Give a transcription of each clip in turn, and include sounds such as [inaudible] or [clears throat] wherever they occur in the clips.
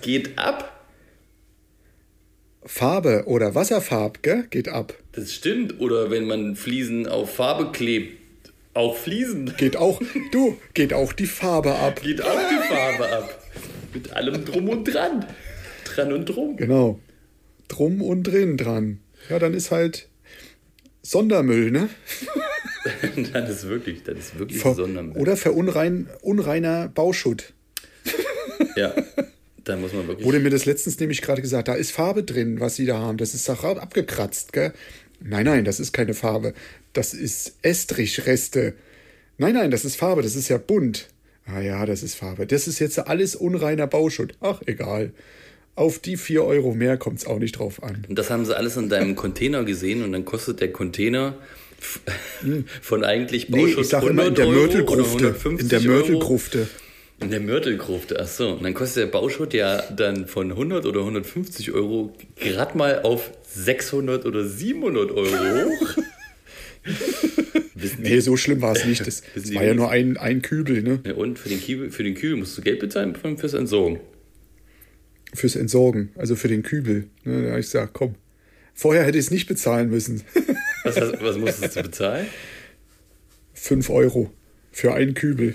Geht ab? Farbe oder Wasserfarb, gell? Geht ab. Das stimmt. Oder wenn man Fliesen auf Farbe klebt, auch Fliesen. Geht auch, [laughs] du, geht auch die Farbe ab. Geht auch die Farbe ab. Mit allem drum und dran. Dran und drum. Genau. Drum und drin dran. Ja, dann ist halt Sondermüll, ne? [laughs] dann ist wirklich, das ist wirklich Ver Sondermüll. Oder verunrein, unreiner Bauschutt. Ja, [laughs] da muss man wirklich. Wurde mir das letztens nämlich gerade gesagt, da ist Farbe drin, was sie da haben. Das ist doch abgekratzt, gell? Nein, nein, das ist keine Farbe. Das ist Estrichreste. Nein, nein, das ist Farbe, das ist ja bunt. Ah ja, das ist Farbe. Das ist jetzt alles unreiner Bauschutt. Ach, egal. Auf die 4 Euro mehr kommt es auch nicht drauf an. Und das haben sie alles in deinem Container gesehen und dann kostet der Container f- [laughs] von eigentlich Nee, Bauschutt ich sag immer in 100 der Mörtelgrufte. 150 In der. Mörtelgrufte. In der Mörtelgrufte, ach so. Und dann kostet der Bauschutt ja dann von 100 oder 150 Euro gerade mal auf 600 oder 700 Euro [laughs] hoch. Nee, so schlimm war es nicht. Das, das war ja nur ein, ein Kübel, ne? Ja, und für den, Kübel, für den Kübel musst du Geld bezahlen für- fürs Entsorgen. Fürs Entsorgen, also für den Kübel. Ne, da habe ich gesagt, komm. Vorher hätte ich es nicht bezahlen müssen. [laughs] Was, hast- was musstest du bezahlen? 5 Euro für einen Kübel.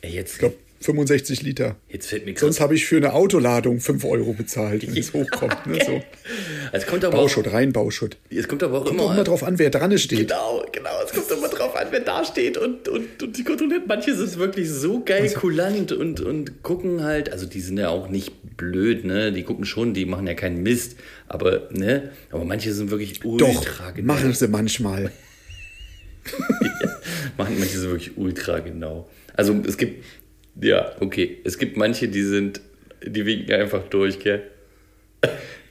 Ey, jetzt, Ich glaube, 65 Liter. jetzt fällt mir Sonst habe ich für eine Autoladung 5 Euro bezahlt, wenn es [laughs] hochkommt. Ne? So. [laughs] Es kommt aber auch, Bauschutt, rein Bauschutt. es kommt aber auch Kommt immer, auch immer drauf an, wer dran steht. Genau, genau. Es kommt immer drauf an, wer da steht und, und, und die kontrolliert. Manche sind wirklich so geil Also kulant und, und gucken halt, also die sind ja auch nicht blöd, ne? Die gucken schon, die machen ja keinen Mist. Aber, ne? Aber manche sind wirklich ultra Doch, genau. machen sie manchmal. [laughs] Machen manche sind wirklich ultra genau. Also es gibt, ja, okay. Es gibt manche, die sind, die winken einfach durch, gell?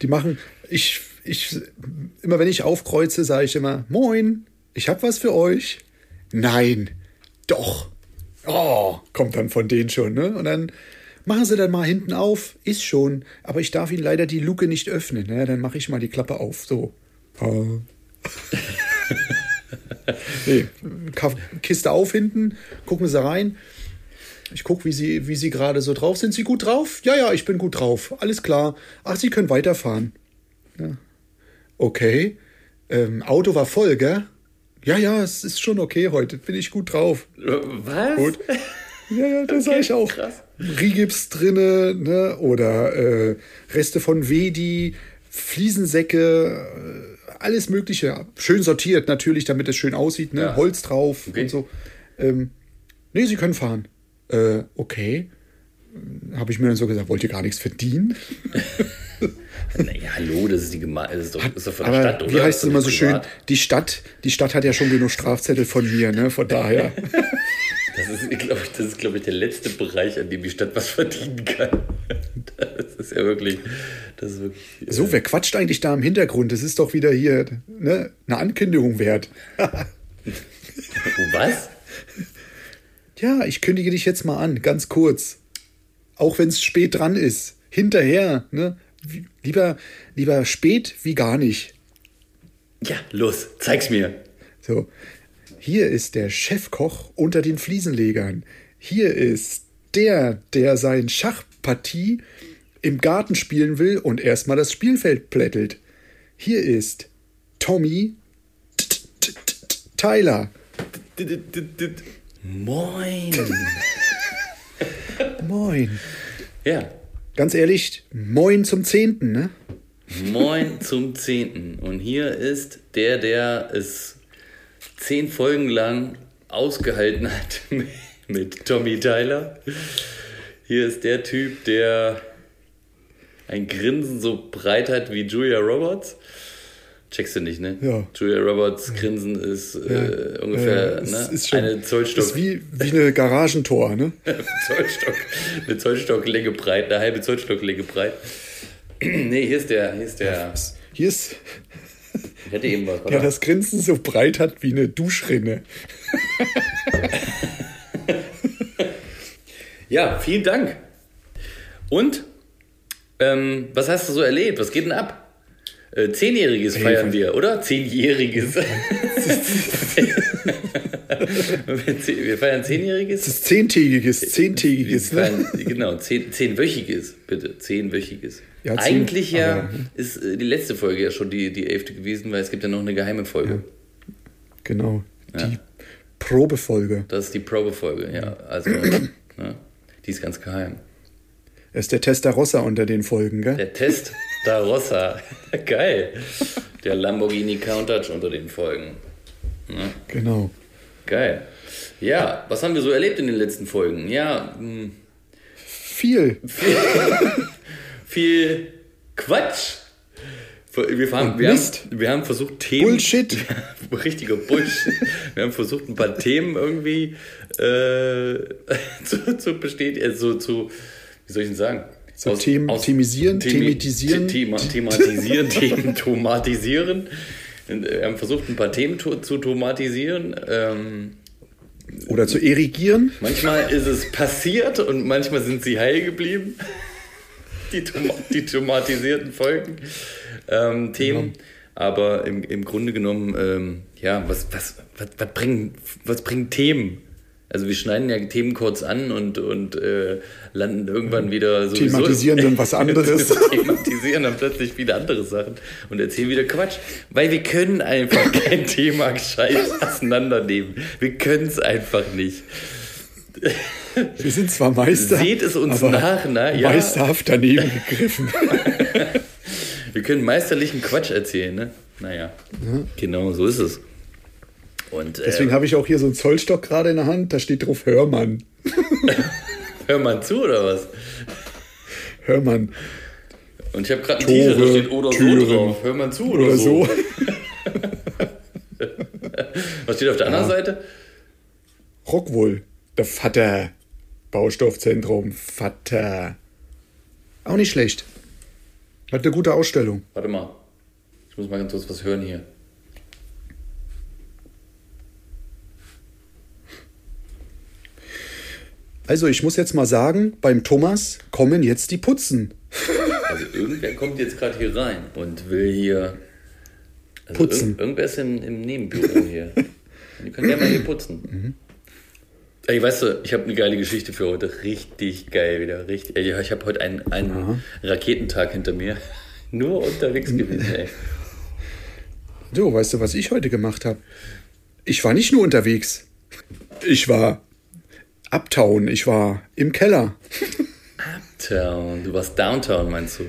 Die machen, ich, ich, immer wenn ich aufkreuze, sage ich immer, moin, ich habe was für euch. Nein, doch. Oh, kommt dann von denen schon, ne? Und dann machen sie dann mal hinten auf, ist schon, aber ich darf ihnen leider die Luke nicht öffnen, ne? Dann mache ich mal die Klappe auf, so. Ah. [laughs] nee, Kiste auf hinten, gucken sie rein. Ich gucke, wie sie, wie sie gerade so drauf sind. Sie gut drauf? Ja, ja, ich bin gut drauf. Alles klar. Ach, Sie können weiterfahren. Ja. Okay. Ähm, Auto war voll, gell? Ja, ja, es ist schon okay heute. Bin ich gut drauf. Was? Gut. Ja, ja, das sag ich auch. krass. Rigips drinne, ne? Oder äh, Reste von Wedi, Fliesensäcke, äh, alles Mögliche. Schön sortiert natürlich, damit es schön aussieht, ne? Ja. Holz drauf Okay. und so. Ähm, nee, Sie können fahren. Äh, okay. Habe ich mir dann so gesagt, wollt ihr gar nichts verdienen? [laughs] Naja, hallo, das ist die Gemeinde, das ist doch, ist doch von der Aber Stadt, oder? wie heißt es immer so schön? Die Stadt, die Stadt hat ja schon genug Strafzettel von mir, ne? Von daher. [laughs] Das ist, glaube ich, das ist, glaube ich, der letzte Bereich, an dem die Stadt was verdienen kann. [laughs] Das ist ja wirklich, das ist wirklich. äh, So, wer quatscht eigentlich da im Hintergrund? Das ist doch wieder hier ne, eine Ankündigung wert. Oh, was? Ja, ich kündige dich jetzt mal an, ganz kurz. Auch wenn es spät dran ist. Hinterher, ne? Lieber, lieber spät wie gar nicht. Ja, los, zeig's mir. So, hier ist der Chefkoch unter den Fliesenlegern. Hier ist der, der sein Schachpartie im Garten spielen will und erstmal das Spielfeld plättelt. Hier ist Tommy Tyler. Moin. [laughs] Moin. Ja, Ganz ehrlich, moin zum Zehnten, ne? moin zum 10. Und hier ist der, der es zehn Folgen lang ausgehalten hat [laughs] mit Tommy Tyler. Hier ist der Typ, der ein Grinsen so breit hat wie Julia Roberts. Checkst du nicht, ne? Ja. Julia Roberts Grinsen ist äh, ungefähr Ja, ne? ist schon- eine Zollstock. Ist wie, wie eine Garagentor, ne? [laughs] Zollstock, eine Zollstocklänge breit, eine halbe Zollstocklänge breit. nee, hier ist der, hier ist der. Hier ist, Ich hätte eben was. der oder? das Grinsen so breit hat wie eine Duschrinne. [laughs] Ja, vielen Dank. Und ähm, was hast du so erlebt? Was geht denn ab? Äh, Zehnjähriges feiern wir, oder? Zehnjähriges. [laughs] wir feiern zehnjähriges. Das ist zehntägiges, zehntägiges, Wir ne? feiern, [laughs] Genau, zehn, zehnwöchiges, bitte. Zehnwöchiges. Ja, zehn- Eigentlich ja ist äh, die letzte Folge ja schon die, die elfte gewesen, weil es gibt ja noch eine geheime Folge. Genau. Ja. Die Probefolge. Das ist die Probefolge, ja. Also, [clears throat] ne, die ist ganz geheim. Er ist der Testarossa unter den Folgen, gell? Der Test da Rossa. [laughs] Geil. Der Lamborghini Countach unter den Folgen. Ne? Genau. Geil. Ja, was haben wir so erlebt in den letzten Folgen? Ja, hm, mh, Viel. [laughs] viel Quatsch. Wir haben, wir, haben, wir haben versucht, Themen. Bullshit. [laughs] Richtiger Bullshit. Wir haben versucht, ein paar Themen irgendwie äh, zu, zu bestätigen, also zu, wie soll ich denn sagen? So Themen- themisieren, thematisieren. Thema, thematisieren, [laughs] Themen tomatisieren. Und, äh, Wir haben versucht, ein paar Themen zu tomatisieren. Ähm, Oder zu erigieren. Manchmal ist es passiert und manchmal sind sie heil geblieben. Die, Toma die tomatisierten Folgen, ähm, Themen. Aber im, im Grunde genommen, ähm, ja, was, was, was, was, bringen, was bringen Themen? Also wir schneiden ja Themen kurz an und, und äh, landen irgendwann wieder so Thematisieren dann was [laughs] anderes. [laughs] thematisieren dann plötzlich wieder andere Sachen und erzählen wieder Quatsch. Weil wir können einfach [laughs] kein Thema gescheit auseinandernehmen. Wir können es einfach nicht. Wir sind zwar Meister. Seht es uns aber nach, na, ja. Meisterhaft daneben gegriffen. Wir können meisterlichen Quatsch erzählen, ne? Naja, genau, so ist es. Und äh, Deswegen habe ich auch hier so einen Zollstock gerade in der Hand. Da steht drauf Hörmann. [laughs] hör mal zu, oder was? Hörmann. Und ich habe gerade ein T-Shirt, da steht oder Türen. so drauf. Hör mal zu, oder, Oder so. so. [laughs] Was steht auf der anderen Seite? Rockwohl. Der Vater. Baustoffzentrum. Vater. Auch nicht schlecht. Hat eine gute Ausstellung. Warte mal. Ich muss mal ganz kurz was hören hier. Also ich muss jetzt mal sagen, beim Thomas kommen jetzt die Putzen. Also irgendwer kommt jetzt gerade hier rein und will hier. Also Putzen. Irgend, irgendwer ist im, im Nebenbüro hier. Die können ja mal hier putzen. Ey, weißt du, ich habe eine geile Geschichte für heute. Richtig geil wieder. Richtig. Ey, ich habe heute einen, einen Raketentag hinter mir. [laughs] Nur unterwegs gewesen, ey. So, weißt du, was ich heute gemacht habe? Ich war nicht nur unterwegs. Ich war uptown. Ich war im Keller. Uptown. Du warst Downtown, meinst du?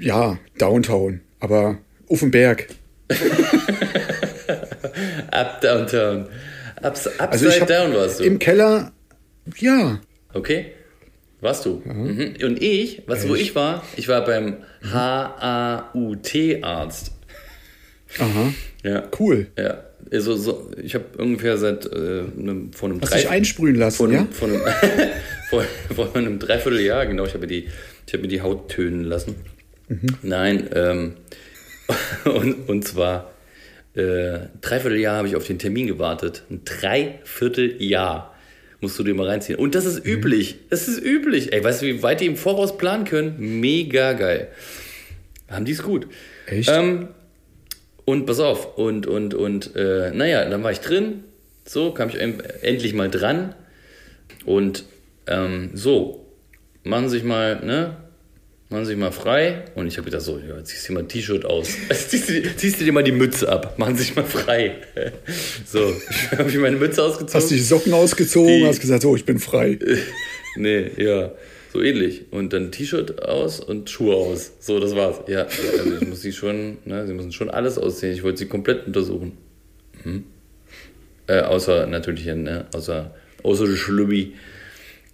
Ja, downtown. Aber auf dem Berg. [laughs] Up Downtown. Ups, upside Also ich down warst du. im Keller, ja, Okay. Warst du. Mhm. Und ich, du, wo ich war? Ich war beim HAUT-Arzt. aha, Ja. cool. Ja. Also, so, ich habe ungefähr seit äh, einem, vor einem Hast dich einsprühen lassen, vor ja? einem, vor, einem, [laughs] vor, vor einem Dreivierteljahr, genau, ich habe mir, die- ich hab mir die Haut tönen lassen. Mhm. Nein, ähm, [laughs] und, und zwar, äh, Dreivierteljahr habe ich auf den Termin gewartet. Ein Dreivierteljahr musst du dir mal reinziehen. Und das Mhm. ist üblich. Das ist üblich. Ey, weißt du, wie weit die im Voraus planen können? Mega geil. Haben die es gut. Echt? Ähm, und pass auf, und, und, und, äh, naja, dann war ich drin, so, kam ich endlich mal dran. Und ähm, so, machen Sie sich mal, ne? Machen Sie sich mal frei. Und ich habe gedacht, so, ja, ziehst dir mal ein T-Shirt aus. [laughs] ziehst, du, dir- ziehst du dir mal die Mütze ab. Machen Sie sich mal frei. [laughs] so, habe ich meine Mütze ausgezogen. Hast die Socken ausgezogen, Die- hast gesagt, so, ich bin frei. [laughs] Nee, ja, so ähnlich. Und dann T-Shirt aus und Schuhe aus. So, das war's. Ja, also ich muss sie schon, ne, sie müssen schon alles aussehen. Ich wollte sie komplett untersuchen. Mhm. Äh, außer natürlich, ne, außer, außer die Schlübbi,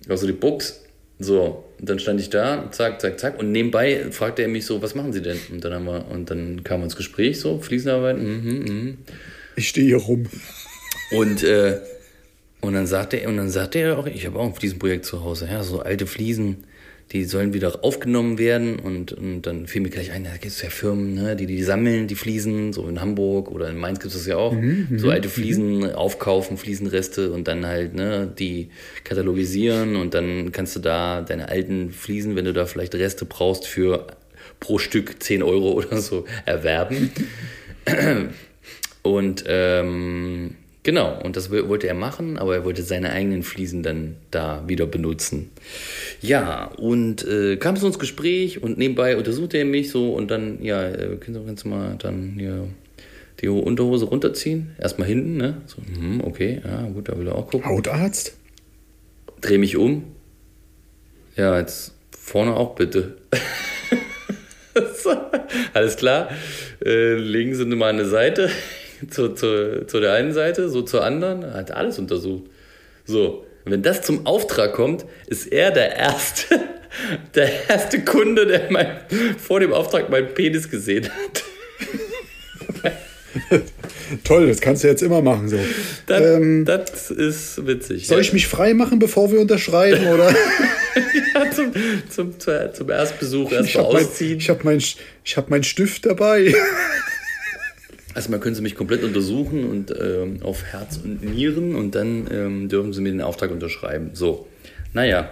außer die Buchs. So, und dann stand ich da, zack, zack, zack. Und nebenbei fragte er mich so, was machen Sie denn? Und dann haben wir, und dann kam ins Gespräch so, Fliesenarbeit, mhm, mhm. Ich stehe hier rum. Und, äh, und dann sagte er, und dann sagte er auch, ich habe auch ein Fliesenprojekt zu Hause, ja, so alte Fliesen, die sollen wieder aufgenommen werden. Und, und dann fiel mir gleich ein, da gibt es ja Firmen, ne, die, die sammeln die Fliesen, so in Hamburg oder in Mainz gibt es das ja auch, so alte Fliesen aufkaufen, Fliesenreste und dann halt, ne, die katalogisieren. Und dann kannst du da deine alten Fliesen, wenn du da vielleicht Reste brauchst, für pro Stück 10 Euro oder so erwerben. [laughs] Und ähm, genau, und das wollte er machen, aber er wollte seine eigenen Fliesen dann da wieder benutzen. Ja, und äh, kam es ins Gespräch und nebenbei untersuchte er mich so und dann, ja, äh, können Sie ganz mal dann hier die Unterhose runterziehen. Erstmal hinten, ne? So, hm, okay, ja, gut, da will er auch gucken. Hautarzt? Dreh mich um. Ja, jetzt vorne auch bitte. [laughs] so, alles klar. Äh, legen Sie mal eine Seite zu, zu, zu der einen Seite, so zur anderen. Er Hat alles untersucht. So, wenn das zum Auftrag kommt, ist er der erste, [laughs] der erste Kunde, der mein, vor dem Auftrag meinen Penis gesehen hat. [laughs] Toll, das kannst du jetzt immer machen so. Das, Ähm, das ist witzig. Soll ich mich frei machen, bevor wir unterschreiben? Oder? [laughs] ja, zum, zum, zum, Erstbesuch Ich erstmal habe mein, ausziehen? ich hab mein, ich hab mein Stift dabei. Erstmal können Sie mich komplett untersuchen und ähm, auf Herz und Nieren und dann ähm, dürfen Sie mir den Auftrag unterschreiben. So, naja,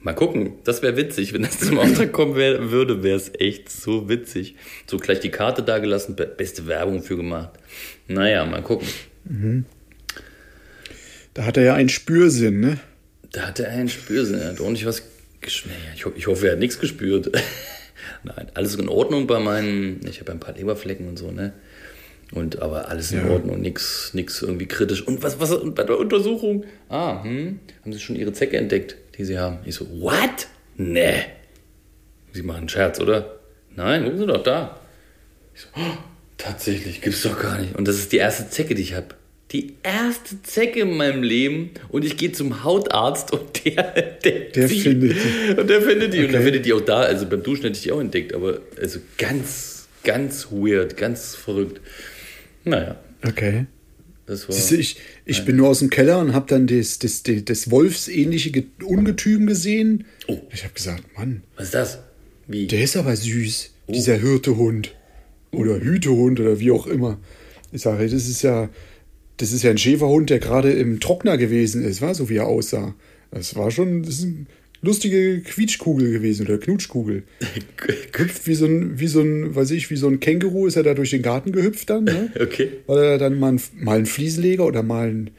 mal gucken. Das wäre witzig, wenn das zum Auftrag kommen wär, würde, wäre es echt so witzig. So gleich die Karte da gelassen, be- beste Werbung für gemacht. Naja, mal gucken. Da hat er ja einen Spürsinn, ne? Da hat er einen Spürsinn, er hat ordentlich was geschmeckt. Ich, ho ich hoffe, er hat nichts gespürt. [laughs] Nein, alles in Ordnung bei meinen, ich habe ja ein paar Leberflecken und so, ne? Und aber alles in Ja. Ordnung, nichts nix irgendwie kritisch. Und was, was und bei der Untersuchung? Ah, hm, haben Sie schon Ihre Zecke entdeckt, die Sie haben? Ich so, what? Nee. Sie machen einen Scherz, oder? Nein, gucken Sie doch da. Ich so, oh, tatsächlich, gibt's doch gar nicht. Und das ist die erste Zecke, die ich habe. Die erste Zecke in meinem Leben und ich gehe zum Hautarzt und der entdeckt [laughs] Der sie. findet die. Und der findet die und der Okay. findet die auch da. Also beim Duschen hätte ich die auch entdeckt, aber also ganz, ganz weird, ganz verrückt. Naja, Okay. das war. Siehst du, ich, ich bin nur aus dem Keller und habe dann das, das, das, das wolfsähnliche Ge- Ungetüm gesehen. Oh. Ich habe gesagt, Mann, Was ist das? Wie? der ist aber süß, dieser Hirtehund. Oder Hütehund oder wie auch immer. Ich sage, das ist ja, das ist ja ein Schäferhund, der gerade im Trockner gewesen ist, war so wie er aussah. Das war schon, das ist eine lustige Quietschkugel gewesen oder Knutschkugel. [laughs] Hüpft wie so ein, wie so ein, weiß ich, wie so ein Känguru ist er da durch den Garten gehüpft dann, ne? [laughs] Okay. weil er dann mal, ein, mal einen Fliesenleger oder mal ein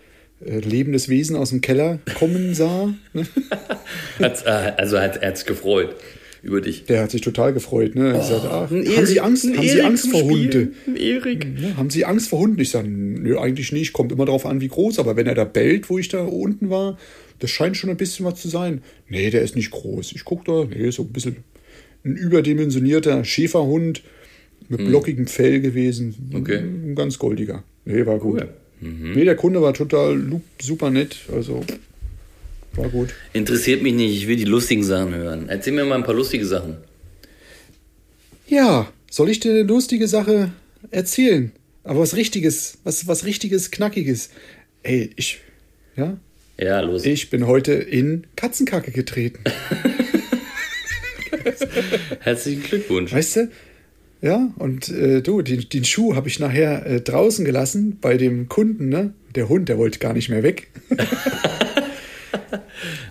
äh, lebendes Wesen aus dem Keller kommen sah. Ne? [laughs] Äh, also hat er hat's gefreut über dich. Der hat sich total gefreut. Ne? Ich sagte, ach, Oh, haben Erik- Sie Angst, haben Sie Angst vor. Hunde? Erik. Ne? Haben Sie Angst vor Hunden? Ich sage, nö, eigentlich nicht. Kommt immer darauf an, wie groß. Aber wenn er da bellt, wo ich da unten war, das scheint schon ein bisschen was zu sein. Nee, der ist nicht groß. Ich gucke da, nee, so ein bisschen ein überdimensionierter Schäferhund mit blockigem Fell gewesen. Okay. Ein ganz goldiger. Nee, war gut. Cool. Mhm. Nee, der Kunde war total super nett. Also war gut. Interessiert mich nicht, ich will die lustigen Sachen hören. Erzähl mir mal ein paar lustige Sachen. Ja, soll ich dir eine lustige Sache erzählen? Aber was Richtiges, was, was Richtiges, Knackiges. Ey, ich, ja, Ja, los. ich bin heute in Katzenkacke getreten. [laughs] Herzlichen Glückwunsch. Weißt du? Ja, und äh, du, den, den Schuh habe ich nachher äh, draußen gelassen bei dem Kunden, ne? Der Hund, der wollte gar nicht mehr weg. [laughs]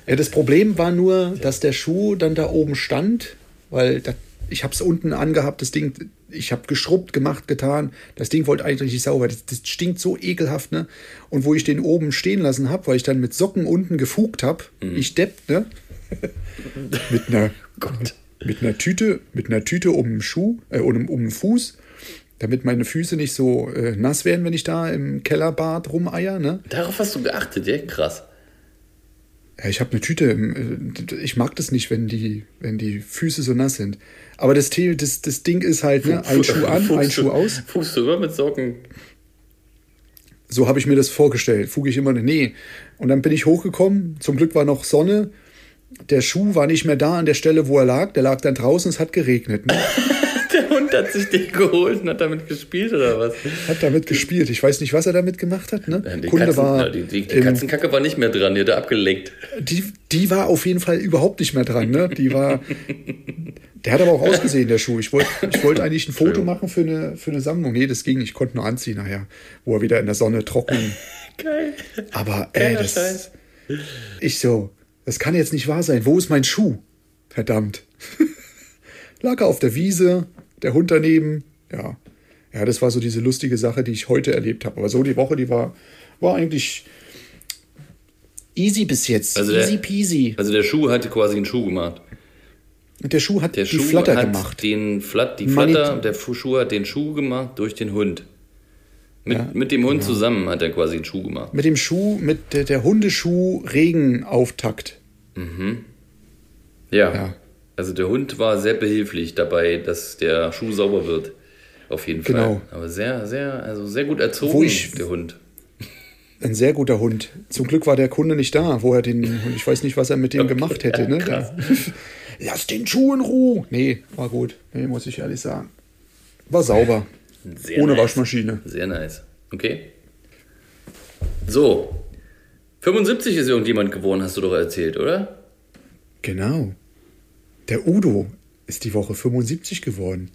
ja, das Problem war nur, dass der Schuh dann da oben stand, weil da, ich habe es unten angehabt, das Ding, ich habe geschrubbt, gemacht, getan. Das Ding wollte eigentlich nicht sauber. Das, das stinkt so ekelhaft, ne? Und wo ich den oben stehen lassen habe, weil ich dann mit Socken unten gefugt habe, ich depp, ne? [laughs] mit einer Gott. mit einer Tüte, mit einer Tüte um den Schuh, äh, um, um den Fuß, damit meine Füße nicht so äh, nass werden, wenn ich da im Kellerbad rumeier. Ne? Darauf hast du geachtet, ja? Krass. Ja, ich habe eine Tüte. im, äh, Ich mag das nicht, wenn die, wenn die Füße so nass sind. Aber das, das, das Ding ist halt, ne, ein Schuh an, ein Schuh aus. Fuchst du immer mit Socken? So habe ich mir das vorgestellt. Fuge ich immer, nee. Und dann bin ich hochgekommen. Zum Glück war noch Sonne. Der Schuh war nicht mehr da an der Stelle, wo er lag. Der lag dann draußen. Es hat geregnet. Ne? [laughs] Hat sich den geholt und hat damit gespielt, oder was? Hat damit gespielt. Ich weiß nicht, was er damit gemacht hat. Ne? Ja, Die, Kunde Katzen, war die, die, die Katzenkacke war nicht mehr dran, die hat er abgeleckt. Die, die war auf jeden Fall überhaupt nicht mehr dran. Ne? Die war. Der hat aber auch ausgesehen, der Schuh. Ich wollte ich wollt eigentlich ein Foto machen für eine, für eine Sammlung. Nee, das ging. Ich konnte nur anziehen nachher, wo er wieder in der Sonne trocken. [laughs] Geil. Aber ey, Geiler das. Scheiß. Ich so, das kann jetzt nicht wahr sein. Wo ist mein Schuh? Verdammt. [laughs] Lag er auf der Wiese, der Hund daneben. Ja. Ja, das war so diese lustige Sache, die ich heute erlebt habe. Aber so die Woche, die war, war eigentlich easy bis jetzt. Also easy der- peasy. Also der Schuh hatte quasi einen Schuh gemacht. Und der Schuh hat Der die Schuh Flatter hat gemacht. den Flat, die Flatter, der Schuh hat den Schuh gemacht durch den Hund. Mit, mit dem Hund zusammen hat er quasi den Schuh gemacht. Mit dem Schuh, mit der, der Hundeschuh Regenauftakt. Ja. Ja. Also der Hund war sehr behilflich dabei, dass der Schuh sauber wird. Auf jeden Fall. Genau. Aber sehr, sehr, also sehr gut erzogen, ich- der Hund. Ein sehr guter Hund. Zum Glück war der Kunde nicht da, wo er den, und ich weiß nicht, was er mit dem gemacht hätte. Ne? krass. [laughs] Lass den Schuh in Ruhe. Nee, war gut. Nee, muss ich ehrlich sagen. War sauber. Sehr Ohne nice. Waschmaschine. Sehr nice. Okay. So. 75 ist irgendjemand geworden, hast du doch erzählt, oder? Genau. Der Udo ist die Woche 75 geworden.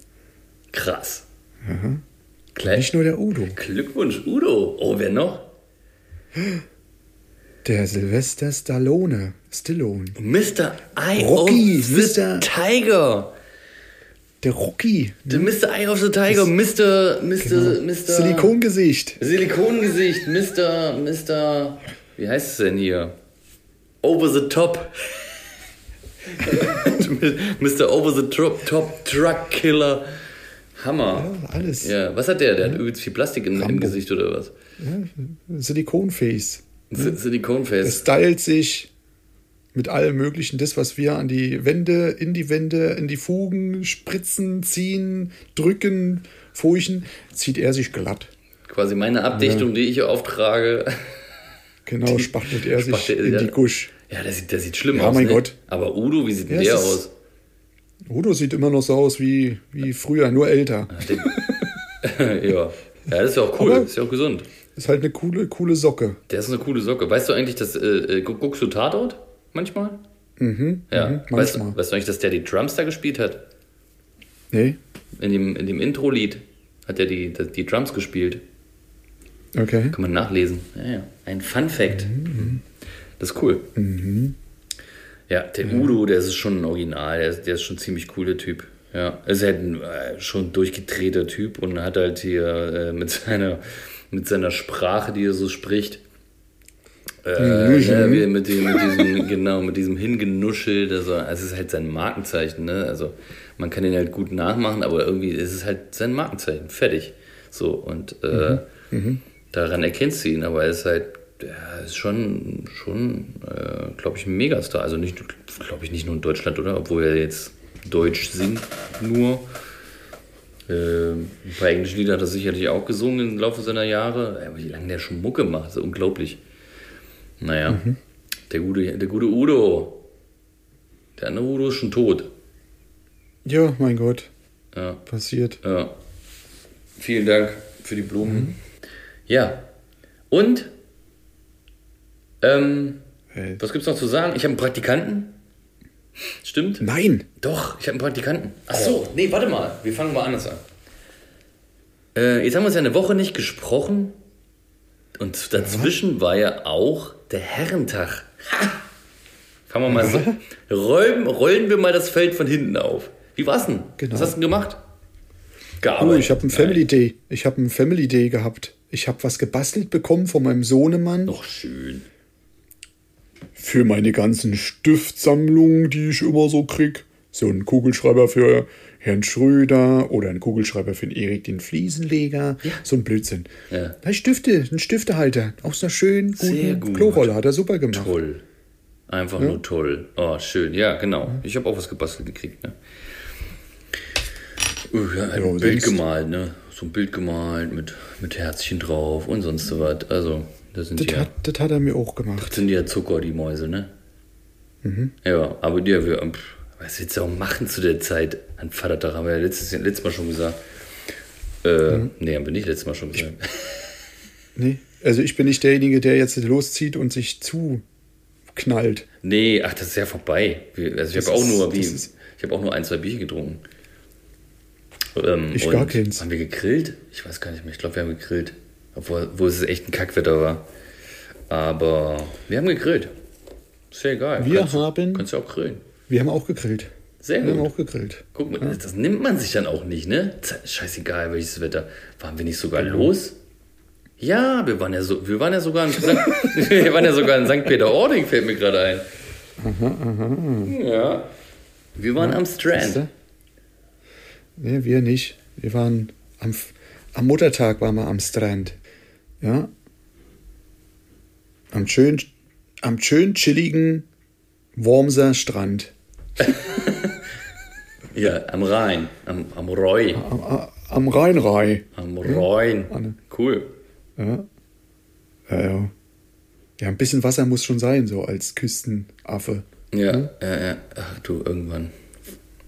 Krass. Gleich. Nicht nur der Udo. Glückwunsch, Udo. Oh, wer noch? Der Sylvester Stallone. Stallone. Mr. Eye Rocky, of the Mr. Tiger. Der Rocky. Der Mr. Eye of the Tiger. Mr. Mr. Mr. Silikongesicht. Silikongesicht. Mr. Mr. Wie heißt es denn hier? Over the Top. [laughs] [laughs] Mr. Over the Top, top Truck Killer. Hammer. Ja, alles. Ja, was hat der? Der hat übelst viel Plastik im, im. Gesicht oder was? Silikonface. S- Silikonface. Es stylt sich mit allem Möglichen, das, was wir an die Wände, in die Wände, in die Fugen spritzen, ziehen, drücken, furchen, zieht er sich glatt. Quasi meine Abdichtung, die ich auftrage. Genau, [laughs] spachtelt er sich in ja. die Gusch. Ja, der sieht, der sieht schlimm Ja, aus. mein ne? Gott. Aber Udo, wie sieht denn Ja, der aus? Udo sieht immer noch so aus wie, wie früher, nur älter. [laughs] ja. ja, das ist ja auch cool. Aber- ist ja auch gesund. Ist halt eine coole, coole Socke. Der ist eine coole Socke. Weißt du eigentlich, dass äh, äh, gu- guckst du Tatort manchmal? Mhm. Ja. mhm, weißt, manchmal. du, weißt du eigentlich, dass der die Drums da gespielt hat? Nee? In dem, in dem Intro-Lied hat er die, die, die Drums gespielt. Okay. Kann man nachlesen. Ja, ja. Ein Fun Fact. Das ist cool. Ja, der Udo, der ist schon ein Original. Der ist, der ist schon ein ziemlich cooler Typ. Ja, ist halt ein äh, schon durchgedrehter Typ und hat halt hier äh, mit, seiner, mit seiner Sprache, die er so spricht, äh, wie, mit, dem, mit diesem, [laughs] genau, mit diesem Hingenuschel, also, es ist halt sein Markenzeichen, ne? Also man kann ihn halt gut nachmachen, aber irgendwie ist es halt sein Markenzeichen. Fertig. So, und äh, daran erkennst du ihn, aber er ist halt, er ist schon, schon, äh, glaube ich, ein Megastar. Also nicht, glaube ich, nicht nur in Deutschland, oder? Obwohl er jetzt Deutsch singt, nur. Äh, ein paar englische Lieder hat er sicherlich auch gesungen im Laufe seiner Jahre. Aber wie lange der schon Mucke macht, ist unglaublich. Naja, der, gute, der gute Udo. Der andere Udo ist schon tot. Ja, mein Gott. Ja, Passiert. ja. Vielen Dank für die Blumen. Ja. Und? Ähm, Äh, was gibt's noch zu sagen? Ich habe einen Praktikanten. Stimmt? Nein! Doch, ich habe einen Praktikanten. Ach so, nee, warte mal. Wir fangen mal anders an. Äh, jetzt haben wir uns ja eine Woche nicht gesprochen. Und dazwischen war ja auch der Herrentag. Ha! Fangen wir mal so. Rollen, rollen wir mal das Feld von hinten auf. Wie war's denn? Genau. Was hast du denn gemacht? Oh, Gearbeitet. ich habe ein Family Day. Ich habe ein Family Day gehabt. Ich habe was gebastelt bekommen von meinem Sohnemann Doch schön. Für meine ganzen Stiftsammlungen, die ich immer so krieg. So ein Kugelschreiber für Herrn Schröder oder ein Kugelschreiber für den Erik den Fliesenleger. So ein Blödsinn. Ja. Da Stifte, ein Stiftehalter aus einer schönen Sehr guten gut. Klorolle. Hat er super gemacht. Toll. Einfach nur toll. Oh, schön. Ja, genau. Ich habe auch was gebastelt gekriegt, ne? Uh, ja, ein Ja, Bild gemalt, ne? So ein Bild gemalt mit, mit Herzchen drauf und sonst so was. Also, das sind Das ja, hat, das hat er mir auch gemacht. das sind ja Zucker, die Mäuse, ne? Mhm. Ja, aber die, wir, pff, was willst du auch machen zu der Zeit? An Vatertag haben wir ja letztes, letztes Mal schon gesagt. Äh, Mhm. Nee, haben wir nicht letztes Mal schon gesagt. [laughs] Nee. Also ich bin nicht derjenige, der jetzt loszieht und sich zuknallt. Nee, ach, das ist ja vorbei. Also ich habe auch nur, wie, ist- ich habe auch nur ein, zwei Bier getrunken. Ähm, Ich gar keins. Haben wir gegrillt? Ich weiß gar nicht mehr. Ich glaube, wir haben gegrillt. Obwohl wo es echt ein Kackwetter war. Aber wir haben gegrillt. Ist ja egal. Wir kannst, du- haben- Kannst du auch grillen. Wir haben auch gegrillt. Sehr Wir haben gut. auch gegrillt. Guck mal, das nimmt man sich dann auch nicht, ne? Z- Scheißegal, welches Wetter. Waren wir nicht sogar los? Ja, wir waren ja so, wir waren ja sogar in St. [laughs] wir waren ja sogar in St. Peter-Ording, fällt mir gerade ein. Ja. Wir waren am Strand. Nee, wir nicht. Wir waren am, am Muttertag waren wir am Strand. Ja. Am schön, am schön chilligen Wormser Strand. [laughs] Ja, am Rhein, am, am Rhein, Am, am Rheinrhein. am Rhein. Anne. Cool. Ja. Ja, ja. Ja, ein bisschen Wasser muss schon sein, so als Küstenaffe. Ja, ja, ja. Ach du, irgendwann.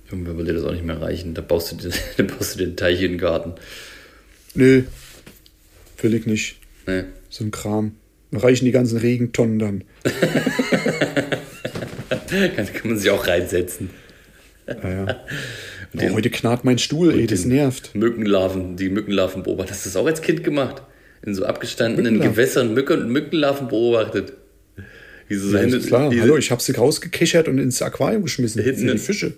Irgendwann wird dir das auch nicht mehr reichen. Da baust du [laughs] da baust du einen Teich in den Garten. Nö. Völlig nicht. Ne? So ein Kram. Da reichen die ganzen Regentonnen dann. [laughs] Kann, kann man sich auch reinsetzen. Ja, ja. [laughs] Oh, heute knarrt mein Stuhl, ey, das nervt. Mückenlarven, die Mückenlarven beobachtet. Hast du das auch als Kind gemacht? In so abgestandenen. Gewässern Mücken, Mückenlarven beobachtet. Wie so Ja, Hände- klar. diese- Hallo, ich habe sie rausgekichert und ins Aquarium geschmissen. Hinten die Fische.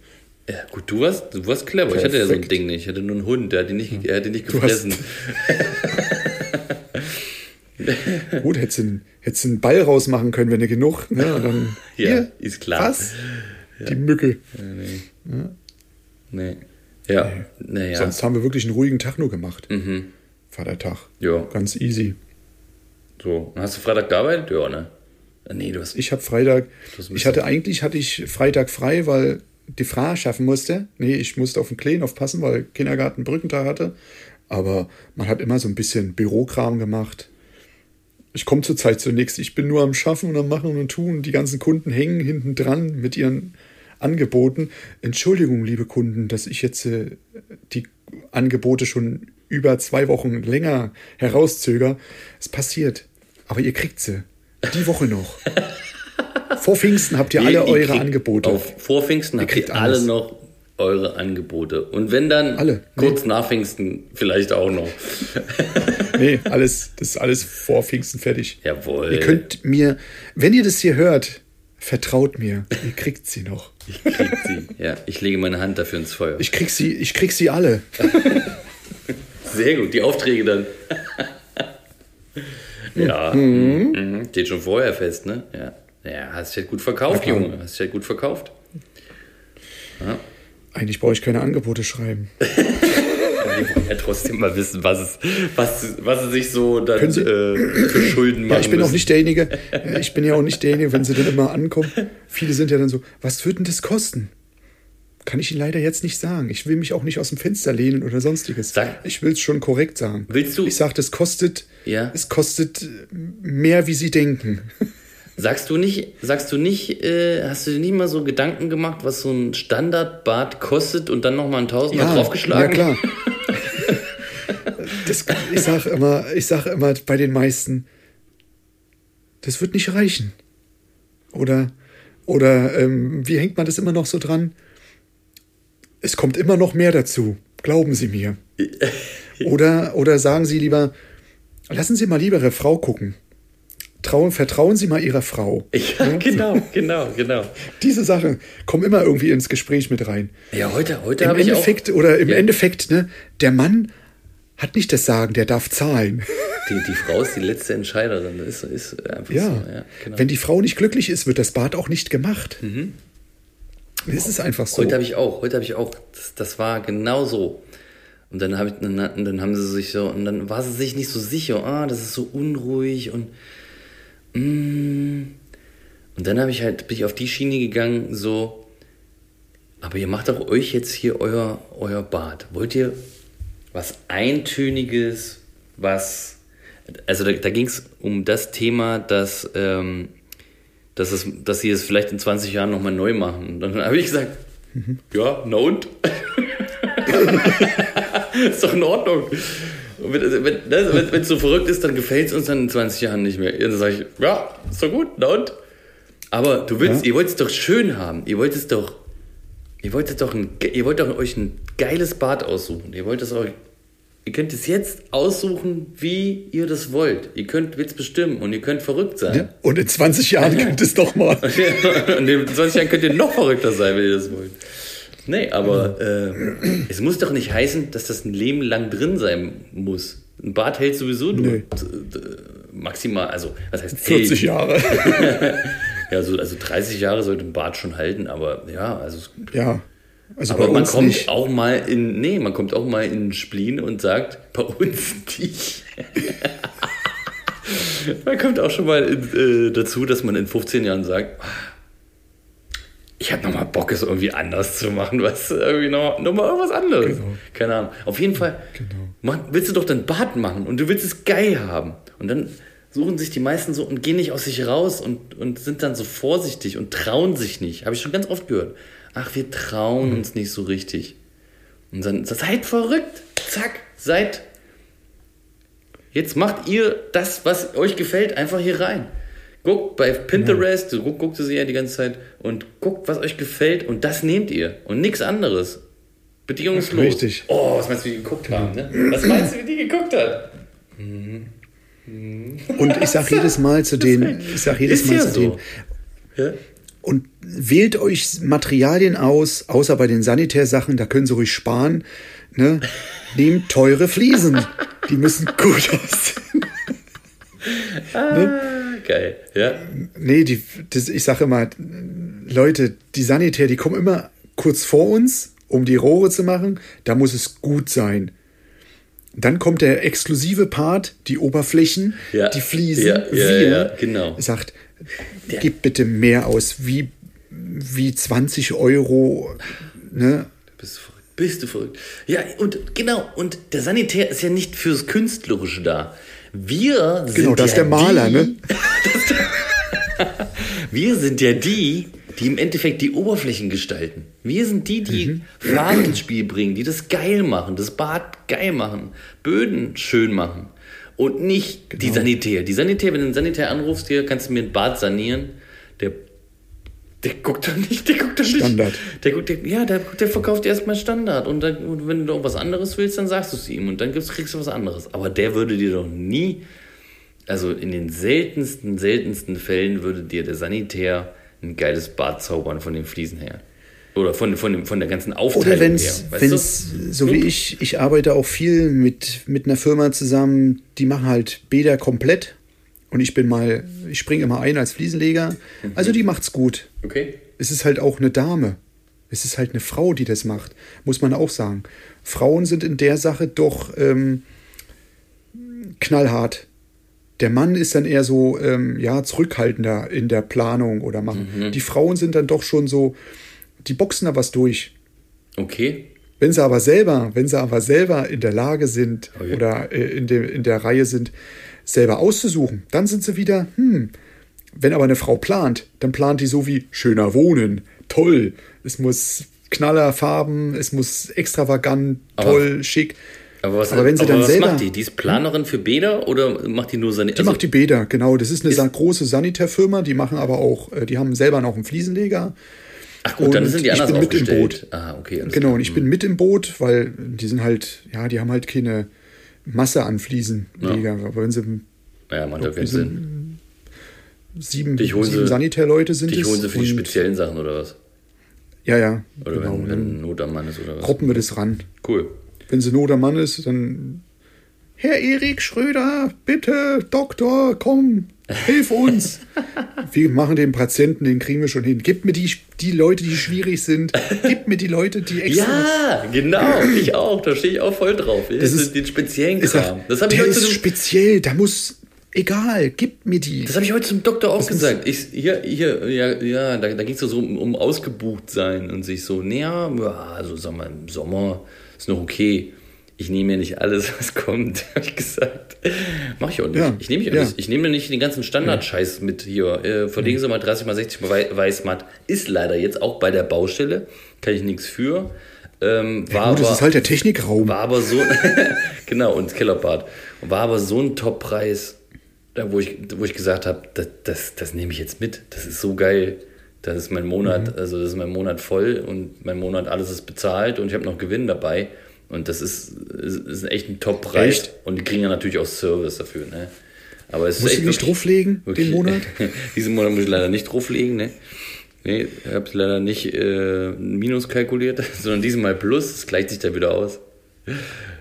Ja, gut, du warst, du warst clever. Ich hatte ja so ein Perfekt. Ding nicht. Ich hatte nur einen Hund, der hat die nicht, er hat die nicht gefressen. [laughs] [laughs] Gut, hättest du einen, hättest einen Ball rausmachen können, wenn du genug. Ne? Und dann, [laughs] Ja, hier, ist klar. Was? Die Mücke. Nee. Ja, naja. Sonst haben wir wirklich einen ruhigen Tag nur gemacht. Vatertag. Ja. Ganz easy. So. Hast du Freitag gearbeitet? Ja, ne? Ah, Nee, du hast. Ich habe Freitag. Ich hatte eigentlich hatte ich Freitag frei, weil die Frau schaffen musste. Nee, ich musste auf den Kleen aufpassen, weil Kindergarten Brückentag hatte. Aber man hat immer so ein bisschen Bürokram gemacht. Ich komme zurzeit zunächst. Ich bin nur am Schaffen und am Machen und Tun. Die ganzen Kunden hängen hinten dran mit ihren Angeboten. Entschuldigung, liebe Kunden, dass ich jetzt äh, die Angebote schon über zwei Wochen länger herauszöger. Es passiert. Aber ihr kriegt sie. Die Woche noch. [laughs] Vor Pfingsten habt ihr alle Ihr- ihr eure Angebote. Auf vor Pfingsten habt kriegt ihr alle alles. noch eure Angebote. Und wenn dann Alle. kurz nach Pfingsten vielleicht auch noch. [laughs] Nee, alles, das ist alles vor Pfingsten fertig. Jawohl. Ihr könnt mir, wenn ihr das hier hört, vertraut mir. Ihr kriegt sie noch. Ich krieg sie. Ja, ich lege meine Hand dafür ins Feuer. Ich krieg sie, ich krieg sie alle. [laughs] Sehr gut, die Aufträge dann. [laughs] ja, mhm. steht schon vorher fest, ne? Ja. Ja, hast dich halt gut verkauft, Ja. Junge. Hast dich halt gut verkauft. Eigentlich brauche ich keine Angebote schreiben. [laughs] Die wollen ja trotzdem mal wissen, was es, was, was sie sich so dann äh, für Schulden machen Ja, ich bin auch müssen. nicht derjenige, ich bin ja auch nicht derjenige, wenn sie dann immer ankommen. Viele sind ja dann so, was wird denn das kosten? Kann ich Ihnen leider jetzt nicht sagen. Ich will mich auch nicht aus dem Fenster lehnen oder sonstiges. Sag- ich will es schon korrekt sagen. Willst du- Ich sage, das kostet, Ja. es kostet mehr, wie Sie denken. Sagst du nicht, sagst du nicht, äh, hast du dir nicht mal so Gedanken gemacht, was so ein Standardbad kostet und dann nochmal ein Tausender ja draufgeschlagen? klar. [laughs] Das, ich sage immer, ich sag immer bei den meisten, das wird nicht reichen. Oder, oder ähm, wie hängt man das immer noch so dran? Es kommt immer noch mehr dazu. Glauben Sie mir. [laughs] Oder, oder sagen Sie lieber, lassen Sie mal lieber Ihre Frau gucken. Trauen, vertrauen Sie mal Ihrer Frau. Ja, [laughs] genau, genau, genau. Diese Sachen kommen immer irgendwie ins Gespräch mit rein. Ja, heute, heute habe ich auch. Endeffekt, oder im Ja. Endeffekt, ne, der Mann hat nicht das Sagen, der darf zahlen. [laughs] Die, die Frau ist die letzte Entscheiderin. Ist, ist einfach Ja. so. Ja, genau. Wenn die Frau nicht glücklich ist, wird das Bad auch nicht gemacht. Das ist einfach so. Mhm. Heute habe ich auch, heute habe ich auch, das, das war genau so. Und dann, hab ich, dann, dann haben sie sich so, und dann war sie sich nicht so sicher, ah, das ist so unruhig und. Und dann habe ich halt, bin ich auf die Schiene gegangen, so, aber ihr macht doch euch jetzt hier euer, euer Bad. Wollt ihr was Eintöniges, was, also da, da ging es um das Thema, dass, ähm, dass, es, dass sie es vielleicht in 20 Jahren nochmal neu machen. Und dann habe ich gesagt, ja, na und? [laughs] ist doch in Ordnung. Und wenn wenn, ne, wenn, wenn es so verrückt ist, dann gefällt es uns dann in 20 Jahren nicht mehr. Dann sage ich, ja, ist doch gut, na und? Aber du willst, ihr wollt es doch schön haben. Ihr wollt es doch, ihr wollt es doch, ein, ihr wollt doch euch ein geiles Bad aussuchen. Ihr wollt es euch, ihr könnt es jetzt aussuchen, wie ihr das wollt. Ihr könnt es bestimmen und ihr könnt verrückt sein. Und in 20 Jahren [laughs] könnte es doch mal. [laughs] und in 20 Jahren könnt ihr noch verrückter sein, wenn ihr das wollt. Nee, aber äh, es muss doch nicht heißen, dass das ein Leben lang drin sein muss. Ein Bart hält sowieso nur Nee. maximal, also was heißt 40 hält? Jahre. [laughs] Ja, so, also 30 Jahre sollte ein Bart schon halten, aber ja, also es- ja. Also aber man kommt nicht. auch mal in, nee, man kommt auch mal in den Spleen und sagt, bei uns nicht. [laughs] man kommt auch schon mal in, äh, dazu, dass man in 15 Jahren sagt, "Ah, ich habe nochmal Bock, es irgendwie anders zu machen, was irgendwie noch, noch mal irgendwas anderes. Genau. Keine Ahnung. Auf jeden Fall mach, willst du doch dein Bart machen und du willst es geil haben. Und dann suchen sich die meisten so und gehen nicht aus sich raus und, und sind dann so vorsichtig und trauen sich nicht. Habe ich schon ganz oft gehört. Ach, wir trauen Mhm. uns nicht so richtig. Und dann seid verrückt. Zack, seid. Jetzt macht ihr das, was euch gefällt, einfach hier rein. Guckt bei Pinterest, du guckt, guckt sie ja die ganze Zeit und guckt, was euch gefällt und das nehmt ihr und nichts anderes. Bedingungslos. Richtig. Oh, was meinst du, wie die geguckt haben, ne? Was meinst du, wie die geguckt hat? Und ich sag jedes Mal zu [laughs] denen, ich sag jedes Mal ja zu denen, so. Ja? und wählt euch Materialien aus, außer bei den Sanitärsachen, da können sie ruhig sparen. Ne? Nehmt teure Fliesen. Die müssen gut aussehen. [laughs] Ah, geil. Ja. Nee, die, das, ich sage immer, Leute, die Sanitär, die kommen immer kurz vor uns, um die Rohre zu machen. Da muss es gut sein. Dann kommt der exklusive Part, die Oberflächen, Ja, die Fliesen. ja, wir ja, genau. sagt, gib bitte mehr aus, wie, wie 20 Euro. Ne? Bist du verrückt? Bist du verrückt? Ja, und genau, und der Sanitär ist ja nicht fürs Künstlerische da. Wir sind Genau, das ist ja der Maler, die, ne? [laughs] Wir sind ja die, die im Endeffekt die Oberflächen gestalten. Wir sind die, die Mhm. Farben ins Spiel bringen, die das geil machen, das Bad geil machen, Böden schön machen. Und nicht die Genau. Sanitär. Die Sanitär, wenn du einen Sanitär anrufst, hier kannst du mir ein Bad sanieren, der, guckt doch nicht, der guckt doch nicht. Standard. Der, guckt- der, ja, der, der verkauft erstmal Standard. Und, dann, und wenn du noch was anderes willst, dann sagst du es ihm und dann kriegst du was anderes. Aber der würde dir doch nie, also in den seltensten, seltensten Fällen würde dir der Sanitär ein geiles Bad zaubern von den Fliesen her. Oder von, von, dem, von der ganzen Aufteilung Oder wenn her. es, so wie ich, ich arbeite auch viel mit, mit einer Firma zusammen, die machen halt Bäder komplett. Und ich bin mal, ich springe immer ein als Fliesenleger. Also die macht's gut. Okay. Es ist halt auch eine Dame. Es ist halt eine Frau, die das macht, muss man auch sagen. Frauen sind in der Sache doch ähm, knallhart. Der Mann ist dann eher so ähm, ja zurückhaltender in der Planung oder machen. Die Frauen sind dann doch schon so, die boxen da was durch. Okay. Wenn sie aber selber, wenn sie aber selber in der Lage sind Okay. oder äh, in, dem, in der Reihe sind, selber auszusuchen, dann sind sie wieder, hm, wenn aber eine Frau plant, dann plant die so wie schöner wohnen, toll, es muss Knallerfarben, es muss extravagant, Aber- toll, schick. Aber was, Aber wenn sie dann was selber- macht die? Die ist Planerin für Bäder oder macht die nur seine. Die macht die Bäder, genau. Das ist eine sa- große Sanitärfirma, die machen aber auch, äh, die haben selber noch einen Fliesenleger. Ach gut, dann und sind die ich anders bin mit im aufgestellt. Ah, okay. Genau, und ich bin mit im Boot, weil die sind halt, ja, die haben halt keine Masse an Fliesenleger. Aber wenn sie Ja, macht ja keinen die Sinn. sieben, Dich sieben sie- Sanitärleute sind Die es. holen sie für die speziellen Sachen oder was? Ja, ja. Oder genau. wenn, wenn Not am Mann ist oder was? Proppen wir das ran. Cool. Wenn sie Not am Mann ist, dann. Herr Erik Schröder, bitte, Doktor, komm, hilf uns. wir machen den Patienten, den kriegen wir schon hin. Gib mir die, die Leute, die schwierig sind. Gib mir die Leute, die extra. Ja, genau. Ich auch. Da stehe ich auch voll drauf. Das ist- ist den speziellen Kram. sag, Das habe ich, heute ist speziell, da muss. Egal, gib mir die. das hab ich heute zum Doktor auch gesagt. Ich, hier, hier, ja, ja da, da ging es so um, um ausgebucht sein und sich so, naja, ja, also sag mal, im Sommer ist noch okay. Ich nehme mir nicht alles, [laughs] was kommt, habe ich gesagt. Mach ich auch nicht. Ja, Ich nehme ja. nicht. Ich nehme mir nicht den ganzen Standardscheiß mit hier. Äh, verlegen Sie mal 30 mal 60 mal Wei- Weißmatt. Ist leider jetzt auch bei der Baustelle. Kann ich nichts für. Ähm, war Gut, das aber- ist halt der Technikraum. war aber so, [laughs] genau, und das Kellerbad. War aber so ein Top-Preis, wo ich, wo ich gesagt habe, das, das, das nehme ich jetzt mit. Das ist so geil. Das ist mein Monat, Mhm. also das ist mein Monat voll und mein Monat alles ist bezahlt und ich habe noch Gewinn dabei. Und das ist, ist, ist echt ein Top-Preis. Und die kriegen ja natürlich auch Service dafür, ne? Aber es Musst du nicht wirklich- drauflegen, den wirklich- Monat? [laughs] Diesen Monat muss ich leider nicht drauflegen, ne? Nee, ich habe leider nicht äh, Minus kalkuliert, [laughs] sondern diesmal Plus. Das gleicht sich da wieder aus.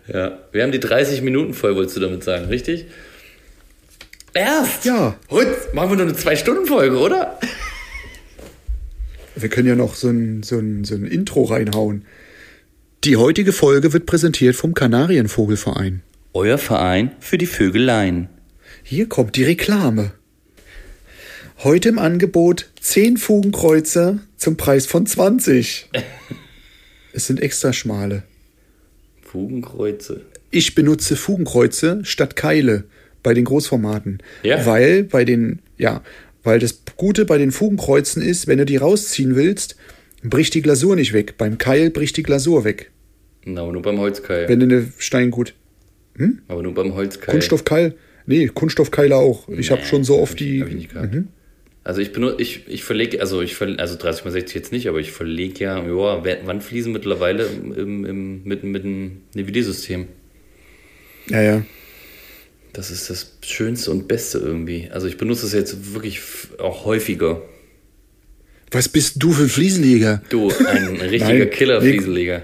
Ja, wir haben die 30 Minuten voll, wolltest du damit sagen, richtig? Erst? Ja. Heute machen wir nur eine 2-Stunden-Folge, oder? Wir können ja noch so ein, so, ein, so ein Intro reinhauen. Die heutige Folge wird präsentiert vom Kanarienvogelverein. Euer Verein für die Vögeleien. Hier kommt die Reklame. Heute im Angebot 10 Fugenkreuzer zum Preis von 20. [laughs] es sind extra schmale. Fugenkreuze. Ich benutze Fugenkreuze statt Keile bei den Großformaten. Ja. Weil bei den, ja, weil das Gute bei den Fugenkreuzen ist, wenn du die rausziehen willst, bricht die Glasur nicht weg. Beim Keil bricht die Glasur weg. Na, aber nur beim Holzkeil. Wenn du eine Steingut. aber nur beim Holzkeil. Kunststoffkeil? Nee, Kunststoffkeile auch. Ich habe Nee, schon so oft ich- die. ich nicht gehabt. Also ich benutze, ich, ich verlege, also ich verlege, also 30 x 60 jetzt nicht, aber ich verlege ja, Wa- Wandfliesen mittlerweile im, im, im, mit, mit einem DVD-System. Ja, ja. Das ist das Schönste und Beste irgendwie. Also ich benutze es jetzt wirklich auch häufiger. Was bist du für ein Fliesenleger? Du, ein [laughs] richtiger Killer-Fliesenleger.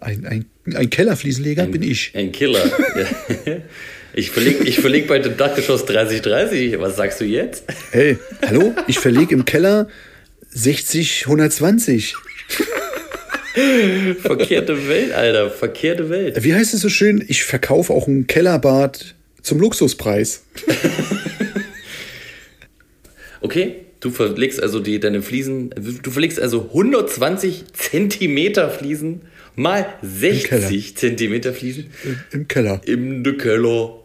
Ein, ein, ein Kellerfliesenleger bin ich. Ein Killer. [laughs] Ich verlege ich verleg bei dem Dachgeschoss 3030. Was sagst du jetzt? Hey, hallo? Ich verlege im Keller 60, 120. [laughs] Verkehrte Welt, Alter. Verkehrte Welt. Wie heißt es so schön? Ich verkaufe auch ein Kellerbad zum Luxuspreis. Okay, du verlegst also die, deine Fliesen, du verlegst also 120 Zentimeter Fliesen mal 60 Zentimeter Fliesen Im Keller. im de Keller,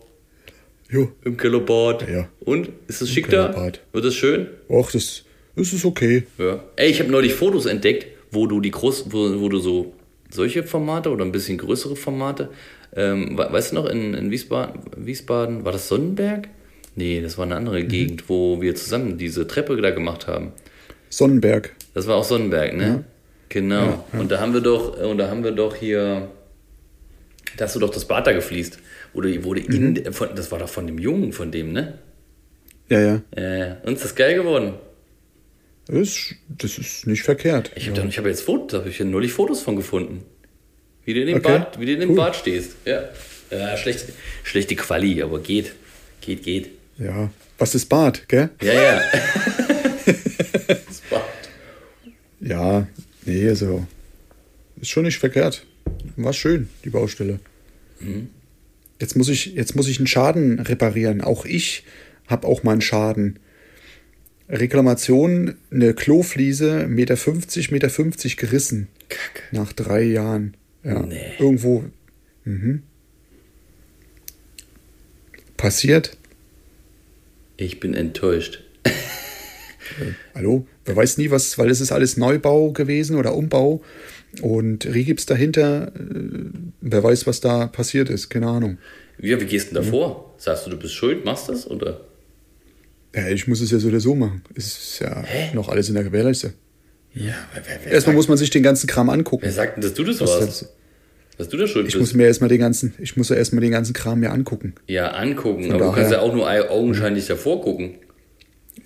Jo. im Kellerbad. Ja. Und, ist es schick da? Wird es schön? Och, das, das ist okay. Ja. Ey, ich habe neulich Fotos entdeckt, wo du die groß, wo, wo du so solche Formate oder ein bisschen größere Formate, ähm, we- weißt du noch, in, in Wiesbaden, Wiesbaden, war das Sonnenberg? Nee, das war eine Mhm. andere Gegend, wo wir zusammen diese Treppe da gemacht haben. Sonnenberg. Das war auch Sonnenberg, ne? Genau. Und da haben wir doch, und da haben wir doch hier, da hast du doch das Bad da gefliest. Oder wurde Mhm. in, von, das war doch von dem Jungen, von dem, ne? Ja, ja. Äh, uns ist das geil geworden. Das, das ist nicht verkehrt. Ich habe ich hab jetzt Fotos, da habe ich ja neulich Fotos von gefunden. Wie du in dem, Okay, Bad, wie du in dem cool. Bad stehst. Ja. ja schlecht, schlechte Quali, aber geht. Geht, geht. Ja. Was ist Bad, gell? Ja, ja. Bad. [laughs] Ja, nee, also. Ist schon nicht verkehrt. War schön, die Baustelle. Jetzt, muss ich, jetzt muss ich einen Schaden reparieren. Auch ich habe auch mal einen Schaden. Reklamation, eine Klofliese, Meter 50, Meter 50 gerissen. Kacke. Nach drei Jahren. Ja, Nee. irgendwo. Mhm. Passiert. Ich bin enttäuscht. [laughs] Hallo? Wer weiß nie, was, weil es ist alles Neubau gewesen oder Umbau. Und Rigips dahinter, äh, wer weiß, was da passiert ist, keine Ahnung. Ja, wie gehst du denn davor? Sagst du, du bist schuld, machst das? Oder? Ja, ich muss es ja so oder so machen. Es ist ja noch alles in der Gewährleiste. Ja, wer, wer, Erstmal sagt, muss man sich den ganzen Kram angucken. wer sagt denn, dass du das Was warst? Das- Dass du da schuld Ich bist? muss mir erstmal den ganzen, ich muss ja erstmal den ganzen Kram mir angucken. ja, angucken. Von aber du kannst ja daher- auch nur au- augenscheinlich davor gucken.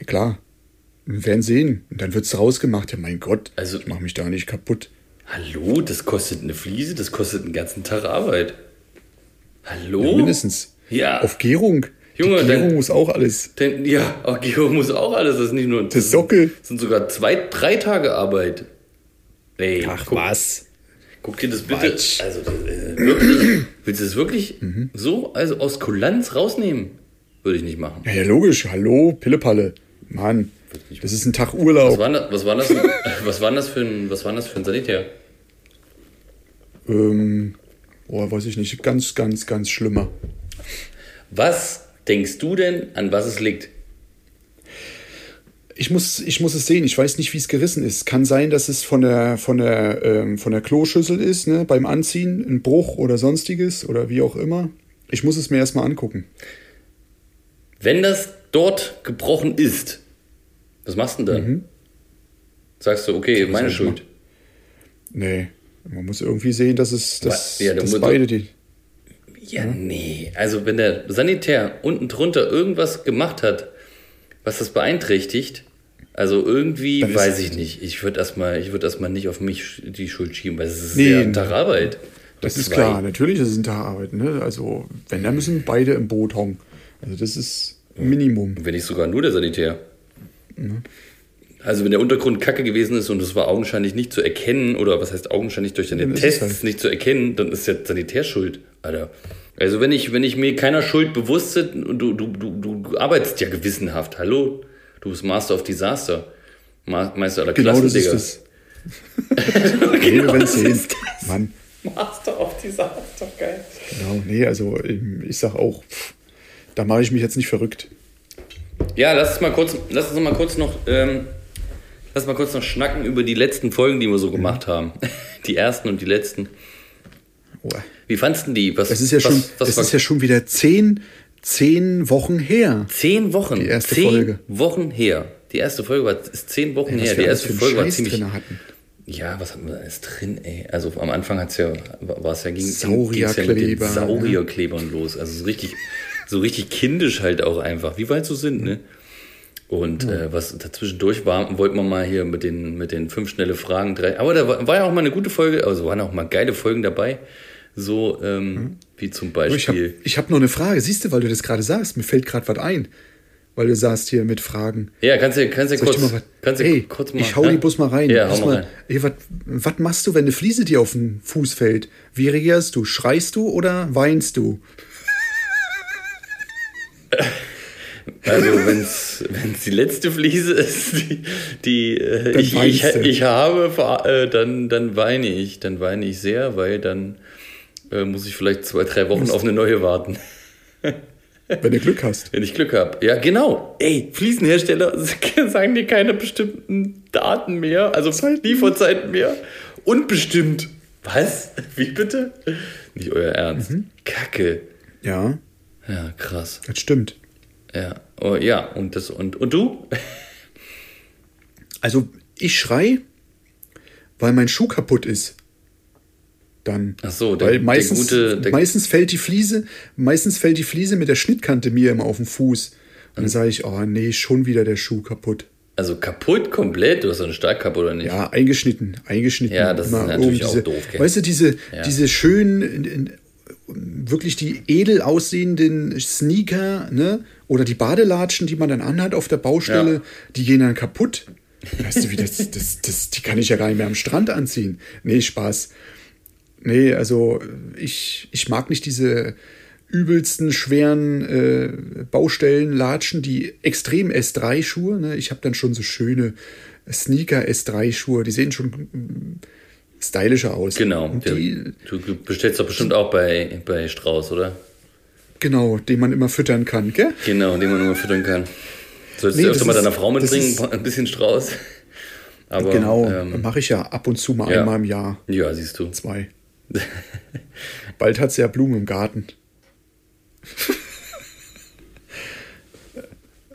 Klar. Wir werden sehen. Und dann wird's rausgemacht. Ja, mein Gott. Also- ich mach mich da nicht kaputt. Hallo, das kostet eine Fliese, das kostet einen ganzen Tag Arbeit. Hallo? Ja, mindestens. Ja. Auf Gärung. Junge, Die Gärung dann- muss auch alles. Denn, ja, auch Geo muss auch alles, das ist nicht nur. Das Der Sockel. sind sogar zwei, drei Tage Arbeit. Ey, guck, was? Guck dir das bitte. Quatsch. Also, äh, wirklich? [clears throat] Willst du das wirklich Mhm. so, also aus Kulanz rausnehmen? Würde ich nicht machen. Ja, ja, logisch. Hallo, Pillepalle. Mann, das ist ein Tag Was Urlaub. war, das, was, war das, was war [laughs] das für ein, was war das für ein Sanitär? Ähm, boah, weiß ich nicht. Ganz, ganz, ganz schlimmer. Was denkst du denn, an was es liegt? Ich muss, ich muss es sehen. Ich weiß nicht, wie es gerissen ist. Kann sein, dass es von der, von der, ähm, von der Kloschüssel ist, ne, beim Anziehen, ein Bruch oder sonstiges oder wie auch immer. Ich muss es mir erstmal angucken. Wenn das dort gebrochen ist, was machst du denn dann? Sagst du, okay, meine Schuld. Nee, man muss irgendwie sehen, dass es, dass, Ja, da dass beide die. Ja, nee. Also wenn der Sanitär unten drunter irgendwas gemacht hat, was das beeinträchtigt, Also irgendwie ist- weiß ich nicht. Ich würde erstmal, ich würde erstmal nicht auf mich die Schuld schieben, weil es ist Nee, ein Tag Arbeit. Das ist Zwei. klar, natürlich ist es ein Tag Arbeit. Ne? Also, wenn, dann müssen beide im Boot hongen. Also, das ist Minimum. Wenn nicht sogar nur der Sanitär. Also wenn der Untergrund kacke gewesen ist und es war augenscheinlich nicht zu erkennen, oder was heißt augenscheinlich durch deine Ja, das ist Tests halt- nicht zu erkennen, dann ist der Sanitär schuld, Alter. Also wenn ich, wenn ich mir keiner Schuld bewusst bin, und du, du, du, du, arbeitest ja gewissenhaft, hallo? Du bist Master of Disaster. Ma Meister aller Genau Klassen, das ist Digga. [laughs] das. nee, wir werden das ist Mann, Master of Disaster, geil. genau. Nee, also ähm, ich sag auch, pff, da mache ich mich jetzt nicht verrückt. Ja, lass uns mal kurz, lass uns mal kurz noch, ähm, lass mal kurz noch schnacken über die letzten Folgen, die wir so gemacht haben. [laughs] Die ersten und die letzten. Oh, Wie fandst du die? Was, Es ist ja was, schon, was es ist ja schon wieder zehn, zehn Wochen her. zehn Wochen. Die erste zehn Folge. Wochen her. Die erste Folge war ist zehn Wochen Was her. Die erste Folge war ziemlich. Ja, was hatten wir da alles drin, ey? Also am Anfang hat's ja, war es ja ging, Saurierkleber, ja mit den ja. Saurierklebern los. Also so richtig, so richtig kindisch halt auch einfach, wie weit so sind, ne? Und äh, was dazwischendurch war, wollten wir mal hier mit den, mit den fünf schnelle Fragen drei. Aber da war, war ja auch mal eine gute Folge, also waren auch mal geile Folgen dabei. So ähm, wie zum Oh, Ich habe Beispiel. ich hab noch eine Frage. Siehst du, weil du das gerade sagst, mir fällt gerade was ein. Weil du sagst hier mit Fragen. Ja, kannst du, kannst du kurz, mal kannst du Ey, kurz mal. ich hau ne? die Bus mal rein. Ja, hau mal rein. Ey, was, was machst du, wenn eine Fliese dir auf den Fuß fällt? Wie reagierst du? Schreist du oder weinst du? [laughs] Also wenn es die letzte Fliese ist, die, die äh, ich, ich, ich habe, äh, dann, dann weine ich. Dann weine ich sehr, weil dann äh, muss ich vielleicht zwei, drei Wochen auf eine neue warten, Wenn du Glück hast. wenn ich Glück habe. Ja, genau. Ey, Fliesenhersteller [laughs] sagen dir keine bestimmten Daten mehr, also Lieferzeiten mehr. Unbestimmt. Was? Wie bitte? Nicht euer Ernst. Mhm. Kacke. Ja, Ja, krass. das stimmt. Ja. Oh, ja, und das und und du? [laughs] Also, ich schrei, weil mein Schuh kaputt ist. Dann. Ach so, der- weil der meistens, gute- der- meistens fällt die Fliese, meistens fällt die Fliese mit der Schnittkante mir immer auf den Fuß. Und dann sage ich, oh nee, schon wieder der Schuh kaputt. Also kaputt komplett? Du hast einen stark kaputt oder nicht? Ja, eingeschnitten, eingeschnitten. Ja, das ist Immer natürlich oben auch diese, doof, gell? Weißt du, diese, Ja. diese schönen, wirklich die edel aussehenden Sneaker, ne? Oder die Badelatschen, die man dann anhat auf der Baustelle, Ja. die gehen dann kaputt. Weißt du, wie das, das, das, die kann ich ja gar nicht mehr am Strand anziehen. Nee, Spaß. Nee, also ich, ich mag nicht diese übelsten schweren äh, Baustellenlatschen, die extrem S3-Schuhe. Ne? Ich habe dann schon so schöne Sneaker S3-Schuhe, die sehen schon stylischer aus. Genau. Die, du bestellst doch bestimmt auch bei, bei Strauß, oder? genau, den man immer füttern kann, gell? Genau, den man nur füttern kann. Solltest Nee, du öfter mal deiner Frau mitbringen, ist- ein bisschen Strauß. Aber, genau, Ähm, mache ich ja ab und zu mal ja. einmal im Jahr. ja, siehst du. Zwei. [laughs] Bald hat sie ja Blumen im Garten.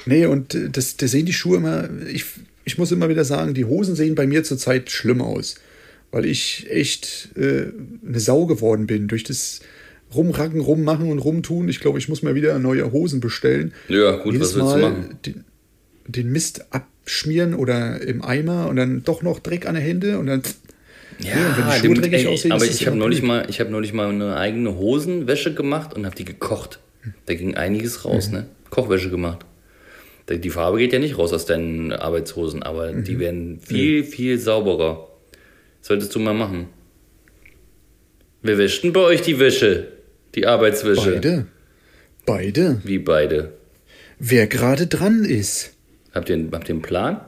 nee, und äh, das, da sehen die Schuhe immer, ich, ich muss immer wieder sagen, die Hosen sehen bei mir zurzeit schlimm aus. Weil ich echt äh, eine Sau geworden bin durch das Rumracken, Rummachen und Rumtun. Ich glaube, ich muss mal wieder neue Hosen bestellen. Ja, gut, Jedes was willst du Mal machen? Den, den Mist abschmieren oder im Eimer und dann doch noch Dreck an den Händen und dann. Ja, und wenn die Schuhe dreckig ey, aussehen, aber ich habe neulich mal, ich habe neulich mal eine eigene Hosenwäsche gemacht und habe die gekocht. Da ging einiges raus, Mhm. ne? Kochwäsche gemacht. Die Farbe geht ja nicht raus aus deinen Arbeitshosen, aber die Mhm. werden viel, viel sauberer. Solltest du mal machen. Wer wäscht denn bei euch die Wäsche? Die Arbeitswäsche? Beide. Beide. Wie beide? Wer gerade dran ist. Habt ihr, habt ihr einen Plan?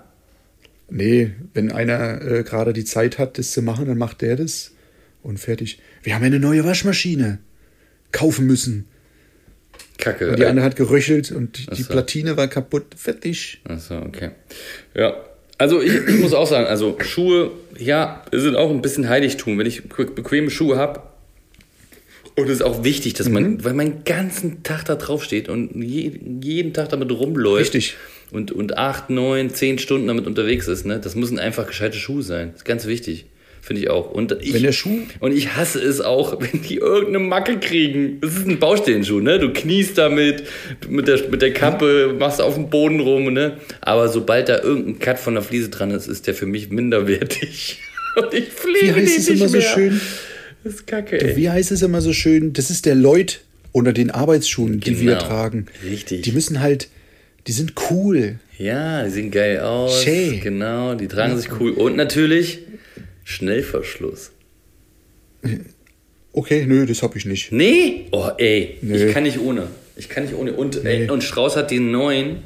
Nee, wenn einer äh, gerade die Zeit hat, das zu machen, dann macht der das und fertig. Wir haben eine neue Waschmaschine kaufen müssen. Kacke. Und die andere hat geröchelt und die, die so. Platine war kaputt. Fertig. Achso, okay. Ja. Also ich, ich muss auch sagen, also Schuhe, ja, sind auch ein bisschen Heiligtum. Wenn ich be- bequeme Schuhe habe, und es ist auch wichtig, dass Mhm. man, weil man den ganzen Tag da drauf steht und je, jeden Tag damit rumläuft. Richtig. Und, und acht, neun, zehn Stunden damit unterwegs ist, ne? Das müssen einfach gescheite Schuhe sein. Das ist ganz wichtig. Finde ich auch. Und ich, Wenn der Schuh- und ich hasse es auch, [laughs] wenn die irgendeine Macke kriegen. Das ist ein Baustellenschuh, ne? Du kniest damit, mit der, mit der Kappe, machst auf dem Boden rum, ne? Aber sobald da irgendein Cut von der Fliese dran ist, ist der für mich minderwertig. [laughs] Und ich pflege Wie heißt es nicht immer so mehr. schön? Das ist kacke, ey. Wie heißt es immer so schön? Das ist der Lloyd unter den Arbeitsschuhen, die wir Genau. tragen. Richtig. Die müssen halt, die sind cool. Ja, die sehen geil aus. Schön. Genau, die tragen sich cool. Und natürlich Schnellverschluss. Okay, nö, das hab ich nicht. Nee? Oh, ey. Nee. Ich kann nicht ohne. Ich kann nicht ohne. Und, ey, und Strauß hat den neuen,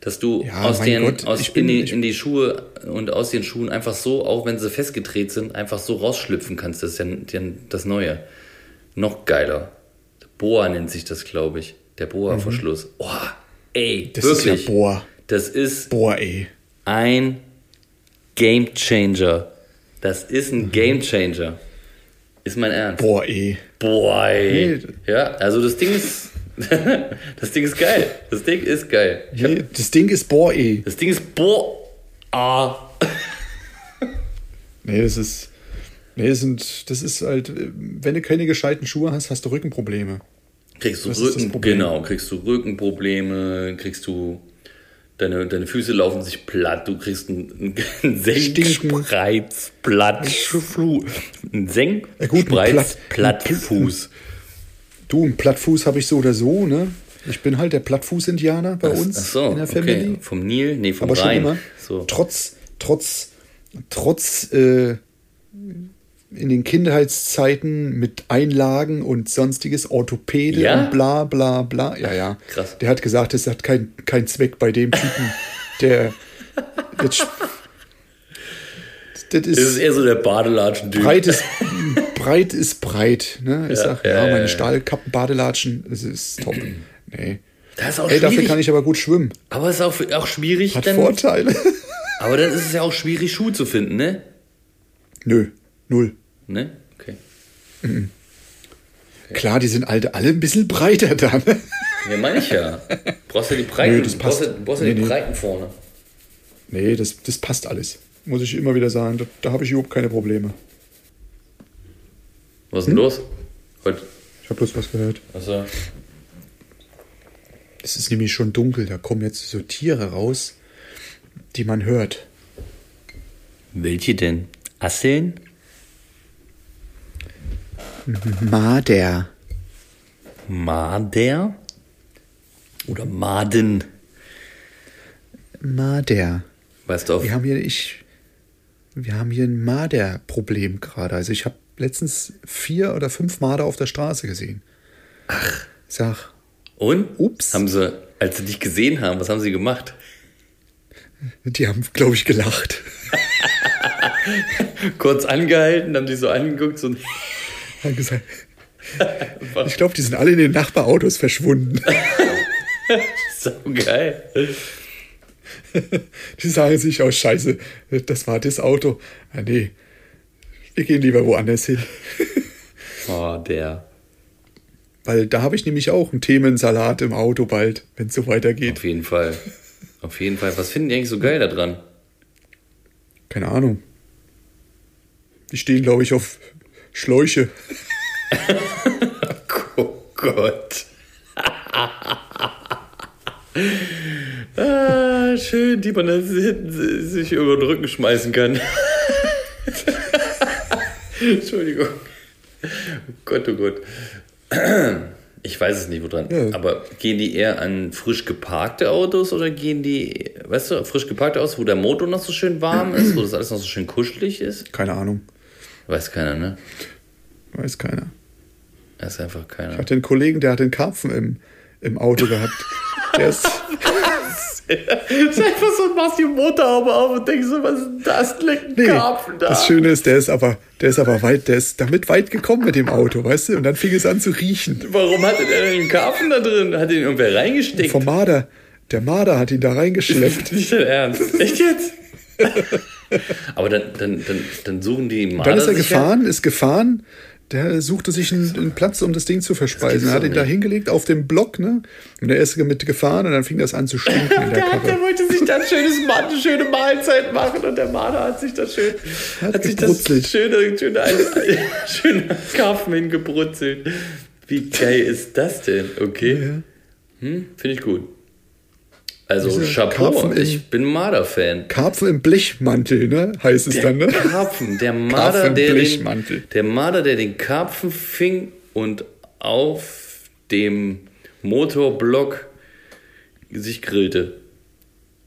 dass du Ja, aus den, Gott, aus, ich bin- in, die, in die Schuhe und aus den Schuhen einfach so, auch wenn sie festgedreht sind, einfach so rausschlüpfen kannst. Das ist ja ja das Neue. Noch geiler. Boa nennt sich das, glaube ich. Der Boa-Verschluss. Oh, ey, Mhm. Das wirklich. ist ja boah. Das ist Boah, ey. ein Game Changer. Das ist Mhm. ein Game Changer. Ist mein Ernst. Boah, ey. Boah, ey. Nee. Ja, also das Ding ist. [laughs] das Ding ist geil. Das Ding ist geil. Hab, Nee, das Ding ist boah, ey. das Ding ist boah. Ah. [laughs] Nee, das ist. Nee, das sind, das ist halt, wenn du keine gescheiten Schuhe hast, hast du Rückenprobleme. Kriegst du Das Rücken, genau, kriegst du Rückenprobleme, kriegst du deine, deine Füße laufen sich platt, du kriegst einen, einen Senkspreizplatt, einen Senk, Ja, gut, ein Spreiz, Platt- Plattfuß. Du, einen Plattfuß habe ich so oder so, ne? Ich bin halt der Plattfuß-Indianer bei uns Ach so, in der okay. Family. Vom Nil, nee, vom Aber schon Rhein. immer. So. Trotz, trotz, trotz äh, in den Kindheitszeiten mit Einlagen und sonstiges Orthopäde Ja? und bla bla bla. Ja, ja. Krass. Der hat gesagt, es hat keinen kein Zweck bei dem Typen, der. Das Das ist ist eher so der Badelatschen-Typ. breit ist, breit ist breit. Ne? Ich Ja, sag, ja, ja, meine ja. Stahlkappen-Badelatschen, das ist top. Nee. Das ist auch Ey, dafür kann ich aber gut schwimmen. aber es ist auch, auch schwierig, Hat dann, Vorteile. aber dann ist es ja auch schwierig, Schuhe zu finden, ne? Nö, null. Ne? Okay. Klar, die sind alle, alle ein bisschen breiter dann. Ja, meine ich ja. [laughs] Brauchst du die Breiten, Nö, das passt. brauchst du, brauchst du Nee, die nee. Breiten vorne. nee, das, das passt alles. Muss ich immer wieder sagen. Da, da habe ich überhaupt keine Probleme. Was ist Hm? denn los? Heute, Ich habe bloß was gehört. also, Es ist nämlich schon dunkel. Da kommen jetzt so Tiere raus, die man hört. welche denn? Asseln? Marder. Marder? Oder Maden? Marder. Weißt du, auf, Wir haben hier, ich, wir haben hier ein Marder-Problem gerade. Also ich habe letztens vier oder fünf Marder auf der Straße gesehen. Ach. Sag, und? Ups. Haben sie, als sie dich gesehen haben, was haben sie gemacht? die haben, glaube ich, gelacht. [laughs] Kurz angehalten, haben die so angeguckt, so Haben gesagt, ich glaube, die sind alle in den Nachbarautos verschwunden. [laughs] so geil. Die sagen sich aus Scheiße, das war das Auto. Ah, nee, wir gehen lieber woanders hin. Oh, der. Weil da habe ich nämlich auch einen Themensalat im Auto bald, wenn es so weitergeht. Auf jeden Fall. Auf jeden Fall. Was finden die eigentlich so geil da dran? Keine Ahnung. Die stehen, glaube ich, auf Schläuche. [laughs] Oh Gott. ah, schön, die man sich über den Rücken schmeißen kann. [laughs] Entschuldigung. Oh Gott, oh Gott. Ich weiß es nicht, woran. Ja. Aber gehen die eher an frisch geparkte Autos oder gehen die, weißt du, frisch geparkte Autos, wo der Motor noch so schön warm ist, wo das alles noch so schön kuschelig ist? Keine Ahnung. Weiß keiner, ne? Weiß keiner. Weiß einfach keiner. Ich hatte einen Kollegen, der hat einen Karpfen im, im Auto gehabt. [laughs] Der ist, ist einfach so, du machst die Motorhaube auf und denkst so, was ist das? Leck ein nee, Karpfen da. das Schöne ist, der ist aber, der ist aber weit, der ist damit weit gekommen mit dem Auto, weißt du? Und dann fing es an zu riechen. Warum hatte der denn einen Karpfen da drin? Hat ihn irgendwer reingesteckt? Vom Marder. Der Marder hat ihn da reingeschleppt. Nicht dein Ernst. Echt jetzt? [laughs] [laughs] Aber dann, dann, dann, dann suchen die Marder Dann ist er sich ja- gefahren, ist gefahren, der suchte sich einen, einen Platz, um das Ding zu verspeisen. Er hat ihn da hingelegt auf dem Block, ne? Und er ist mit gefahren und dann fing das an zu stinken in der [laughs] Der, hat, der wollte sich da ein schönes eine schöne Mahlzeit machen und der Marder hat sich das schön, hat, sich das gebrutzelt. schöne, schöne, [laughs] schöne Karpfen hingebrutzelt. Wie geil ist das denn? Okay. Hm, Finde ich gut. Also Diese Chapeau, Karpfen ich bin Marder-Fan. Karpfen im Blechmantel, ne? Heißt es dann, ne? Karpfen, der [laughs] Marder, Karpfen im der den, Blechmantel. der Marder, der den Karpfen fing und auf dem Motorblock sich grillte.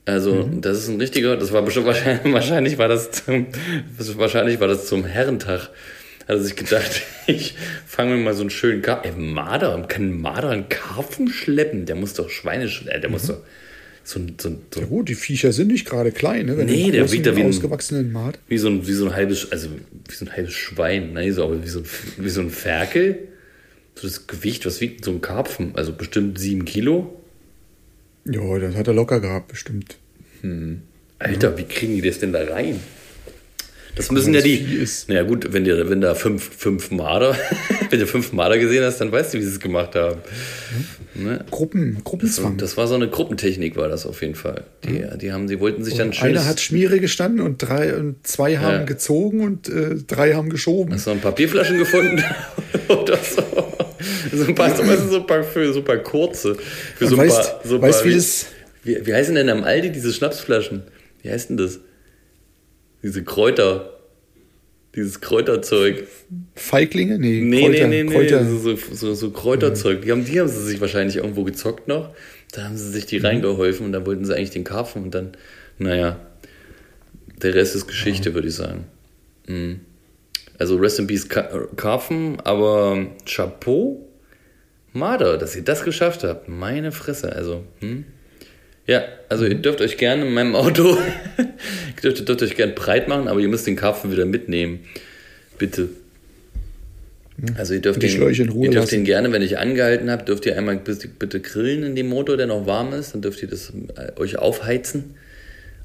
Also, Mhm. das ist ein richtiger, das war bestimmt wahrscheinlich, [laughs] wahrscheinlich war das zum, wahrscheinlich war das zum Herrentag. Hat er sich gedacht, [laughs] ich fange mir mal so einen schönen Karpfen. Ey, Marder, kann ein Marder einen Karpfen schleppen? Der muss doch Schweine, sch- äh, der muss doch so, ein- so, ein- so, ein- Oh, die Viecher sind nicht gerade klein, ne? Wenn Nee, der wiegt da wie ein- ausgewachsenen Mart. wie so ein, wie so ein halbes, also wie so ein halbes Schwein, ne? so, aber wie so, ein, wie so ein Ferkel. So das Gewicht, was wiegt so ein Karpfen? Also bestimmt sieben Kilo. Ja, das hat er locker gehabt, bestimmt. Alter, wie kriegen die das denn da rein? Das müssen ja die. Ist. Naja, gut, wenn, dir, wenn da fünf, fünf Marder, [laughs] wenn du fünf Marder gesehen hast, dann weißt du, wie sie es gemacht haben. Ne? Gruppen, Gruppenzwang. Und das war so eine Gruppentechnik, war das auf jeden Fall. Die, die haben, die wollten sich dann schön. Einer hat Schmiere gestanden und drei und zwei haben Ja. gezogen und äh, drei haben geschoben. Hast du ein Papierflaschen gefunden? [laughs] Oder so. So ein paar, so, ein paar, für so ein paar kurze. Für Und so ein weißt- paar, so weißt, paar, wie das- Wie, wie heißen denn am Aldi diese Schnapsflaschen? Wie heißt denn das? Diese Kräuter. Dieses Kräuterzeug. Feiglinge? Nee, Nee, Kräuter. nee, nee, nee. Kräuter. So, so, so, so Kräuterzeug. Die haben, die haben sie sich wahrscheinlich irgendwo gezockt noch. Da haben sie sich Mhm. die reingeholfen und dann wollten sie eigentlich den Karpfen und dann, naja, der Rest ist Geschichte, würde ich sagen. Mhm. Also Rest in Peace Ka- Karpfen, aber Chapeau, Marder, dass ihr das geschafft habt. Meine Fresse, also. Hm? Ja, also ihr dürft euch gerne in meinem Auto, [laughs] ihr dürft, dürft euch gerne breit machen, aber ihr müsst den Karpfen wieder mitnehmen. Bitte. Also ihr dürft, den, Schläuche in Ruhe ihr dürft den gerne, wenn ich angehalten habe, dürft ihr einmal bitte, grillen in dem Motor, der noch warm ist, dann dürft ihr das äh, euch aufheizen,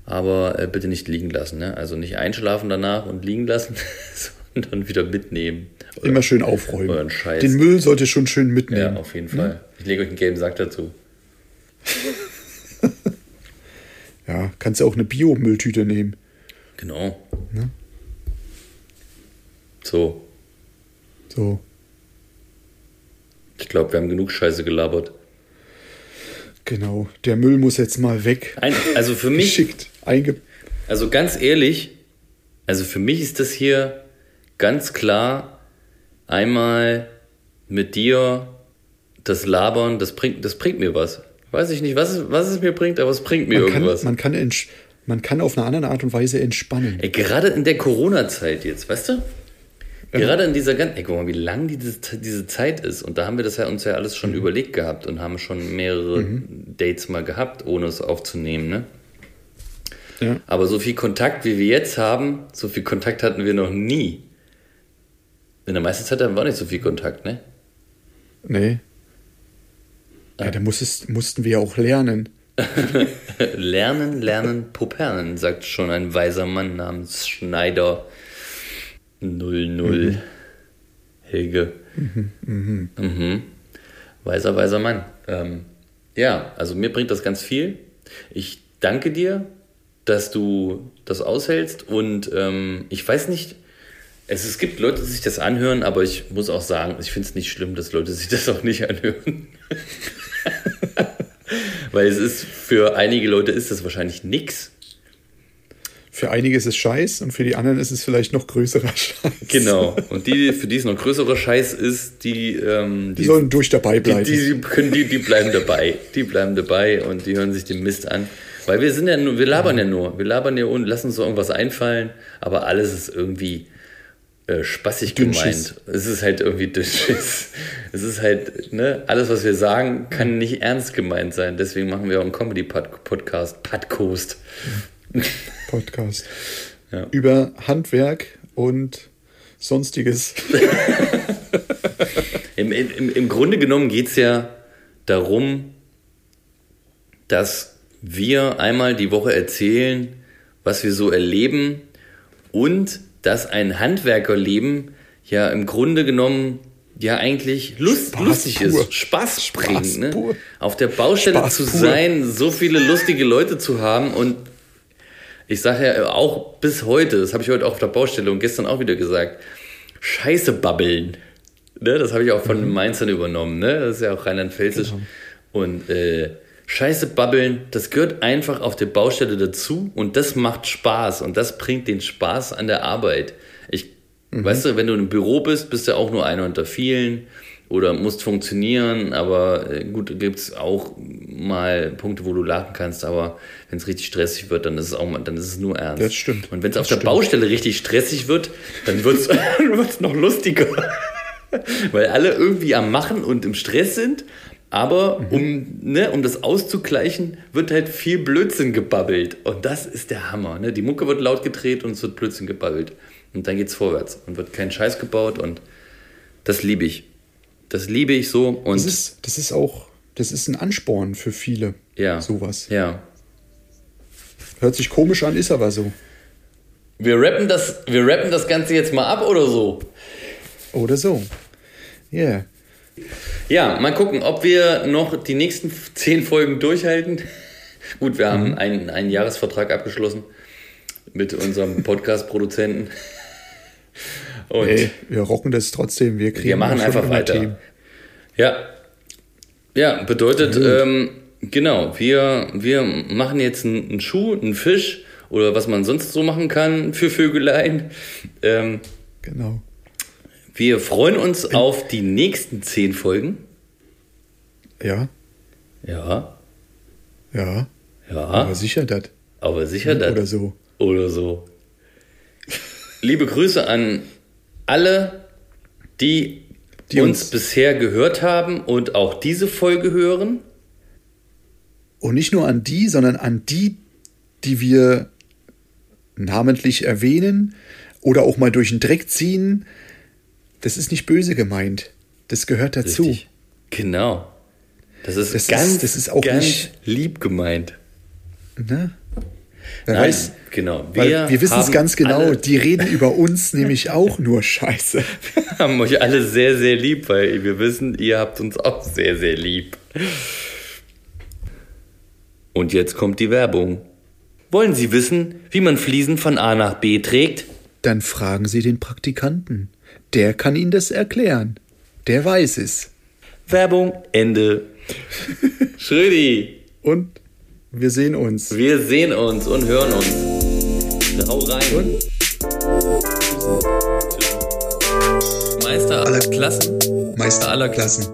aber äh, bitte nicht liegen lassen. Ne? Also nicht einschlafen danach und liegen lassen, [laughs] sondern wieder mitnehmen. Immer schön aufräumen. Euren Scheiß. Den Müll sollte schon schön Ja, mitnehmen. auf jeden Fall. Ich lege euch einen gelben Sack dazu. [laughs] Ja, kannst du auch eine Biomülltüte nehmen. Genau. So, So. ich glaube, wir haben genug Scheiße gelabert. Genau. Der Müll muss jetzt mal weg. Ein, also für mich, Geschickt. Einge also ganz ehrlich, also für mich ist das hier ganz klar einmal mit dir das Labern, das bringt, das bringt mir was. Weiß ich nicht, was es, was es mir bringt, aber es bringt mir man, kann, irgendwas. man, kann man kann auf eine andere Art und Weise entspannen. Ey, gerade in der Corona-Zeit jetzt, weißt du? Gerade in dieser ganzen, ey, guck mal, wie lang diese, diese Zeit ist. Und da haben wir das ja uns ja alles schon überlegt gehabt und haben schon mehrere Dates mal gehabt, ohne es aufzunehmen, ne? Ja. Aber so viel Kontakt, wie wir jetzt haben, so viel Kontakt hatten wir noch nie. In der meisten Zeit hatten wir auch nicht so viel Kontakt, ne? Nee. Ja, da muss es, mussten wir auch lernen. [laughs] Lernen, lernen, Pupernen, sagt schon ein weiser Mann namens Schneider 00 Helge. Mhm. Weiser, weiser Mann. Ähm, ja, also mir bringt das ganz viel. Ich danke dir, dass du das aushältst und ähm, ich weiß nicht, es, es gibt Leute, die sich das anhören, aber ich muss auch sagen, ich finde es nicht schlimm, dass Leute sich das auch nicht anhören. [laughs] [laughs] Weil es ist, für einige Leute ist das wahrscheinlich nix. Für einige ist es Scheiß und für die anderen ist es vielleicht noch größerer [laughs] Scheiß. Genau. Und die, für die es noch größerer Scheiß ist, die, ähm, Die sollen durch dabei die, bleiben. die, die, können, die, die bleiben dabei. Die bleiben dabei und die hören sich den Mist an. Weil wir sind ja nur, wir labern ja nur. Wir labern ja und lassen uns so irgendwas einfallen, aber alles ist irgendwie äh, spaßig Dünnschiss. gemeint. Es ist halt irgendwie Dünnschiss. [laughs] Es ist halt, ne, alles, was wir sagen, kann nicht ernst gemeint sein. Deswegen machen wir auch einen Comedy-Podcast, Podcast. Podcast. Ja. Über Handwerk und Sonstiges. [laughs] Im, im, Im Grunde genommen geht es ja darum, dass wir einmal die Woche erzählen, was wir so erleben und dass ein Handwerkerleben ja im Grunde genommen ja eigentlich lust, Spaß lustig pur. ist, Spaß bringt. Spaß Ne? Auf der Baustelle Spaß zu pur. sein, so viele lustige Leute zu haben und ich sage ja auch bis heute, das habe ich heute auch auf der Baustelle und gestern auch wieder gesagt, Scheiße babbeln. Ne? Das habe ich auch von den Mainzern übernommen. Ne? Das ist ja auch rheinland-pfälzisch. Und äh, Scheiße babbeln, das gehört einfach auf der Baustelle dazu und das macht Spaß und das bringt den Spaß an der Arbeit. Ich, weißt du, wenn du im Büro bist, bist du auch nur einer unter vielen oder musst funktionieren, aber äh, gut, gibt es auch mal Punkte, wo du lachen kannst, aber wenn es richtig stressig wird, dann ist es auch mal, dann ist es nur ernst. Das stimmt. Und wenn es auf der stimmt. Baustelle richtig stressig wird, dann wird es [laughs] noch lustiger. [laughs] Weil alle irgendwie am Machen und im Stress sind, aber Mhm. um, ne, um das auszugleichen, wird halt viel Blödsinn gebabbelt. Und das ist der Hammer. Ne? Die Mucke wird laut gedreht und es wird Blödsinn gebabbelt. Und dann geht's vorwärts und wird kein Scheiß gebaut und das liebe ich. Das liebe ich so und Das ist, das ist auch, das ist ein Ansporn für viele. ja. Sowas. Ja. Hört sich komisch an, ist aber so. Wir rappen das, wir rappen das Ganze jetzt mal ab oder so. Oder so. Yeah. Ja, mal gucken, ob wir noch die nächsten zehn Folgen durchhalten. [laughs] Gut, wir Mhm. haben einen, einen Jahresvertrag abgeschlossen mit unserem [laughs] Podcast-Produzenten. Und Ey, wir rocken das trotzdem. Wir kriegen wir machen einfach weiter. Themen. Ja. Ja, bedeutet, ähm, genau, wir, wir machen jetzt einen, einen Schuh, einen Fisch oder was man sonst so machen kann für Vögelein. Ähm, Genau. Wir freuen uns auf die nächsten zehn Folgen. Ja, Ja, ja. ja, Aber sicher das. aber sicher das. Oder so. oder so. Liebe Grüße an alle, die, Die uns, uns- bisher gehört haben und auch diese Folge hören. Und nicht nur an die, sondern an die, die wir namentlich erwähnen oder auch mal durch den Dreck ziehen. Das ist nicht böse gemeint. Das gehört dazu. Richtig. Genau. Das ist Das ist- ganz, das ist auch ganz nicht- lieb gemeint. Ne? Wer Nein, weiß, genau. weil wir, wissen es ganz genau, die reden über uns [laughs] nämlich auch nur Scheiße. haben euch alle sehr, sehr lieb, weil wir wissen, ihr habt uns auch sehr, sehr lieb. Und jetzt kommt die Werbung. Wollen Sie wissen, wie man Fliesen von A nach B trägt? Dann fragen Sie den Praktikanten. Der kann Ihnen das erklären. Der weiß es. Werbung, Ende. [laughs] Schrödi, Und wir sehen uns. wir sehen uns und hören uns. Hau rein. Meister aller Klassen. Meister aller Klassen.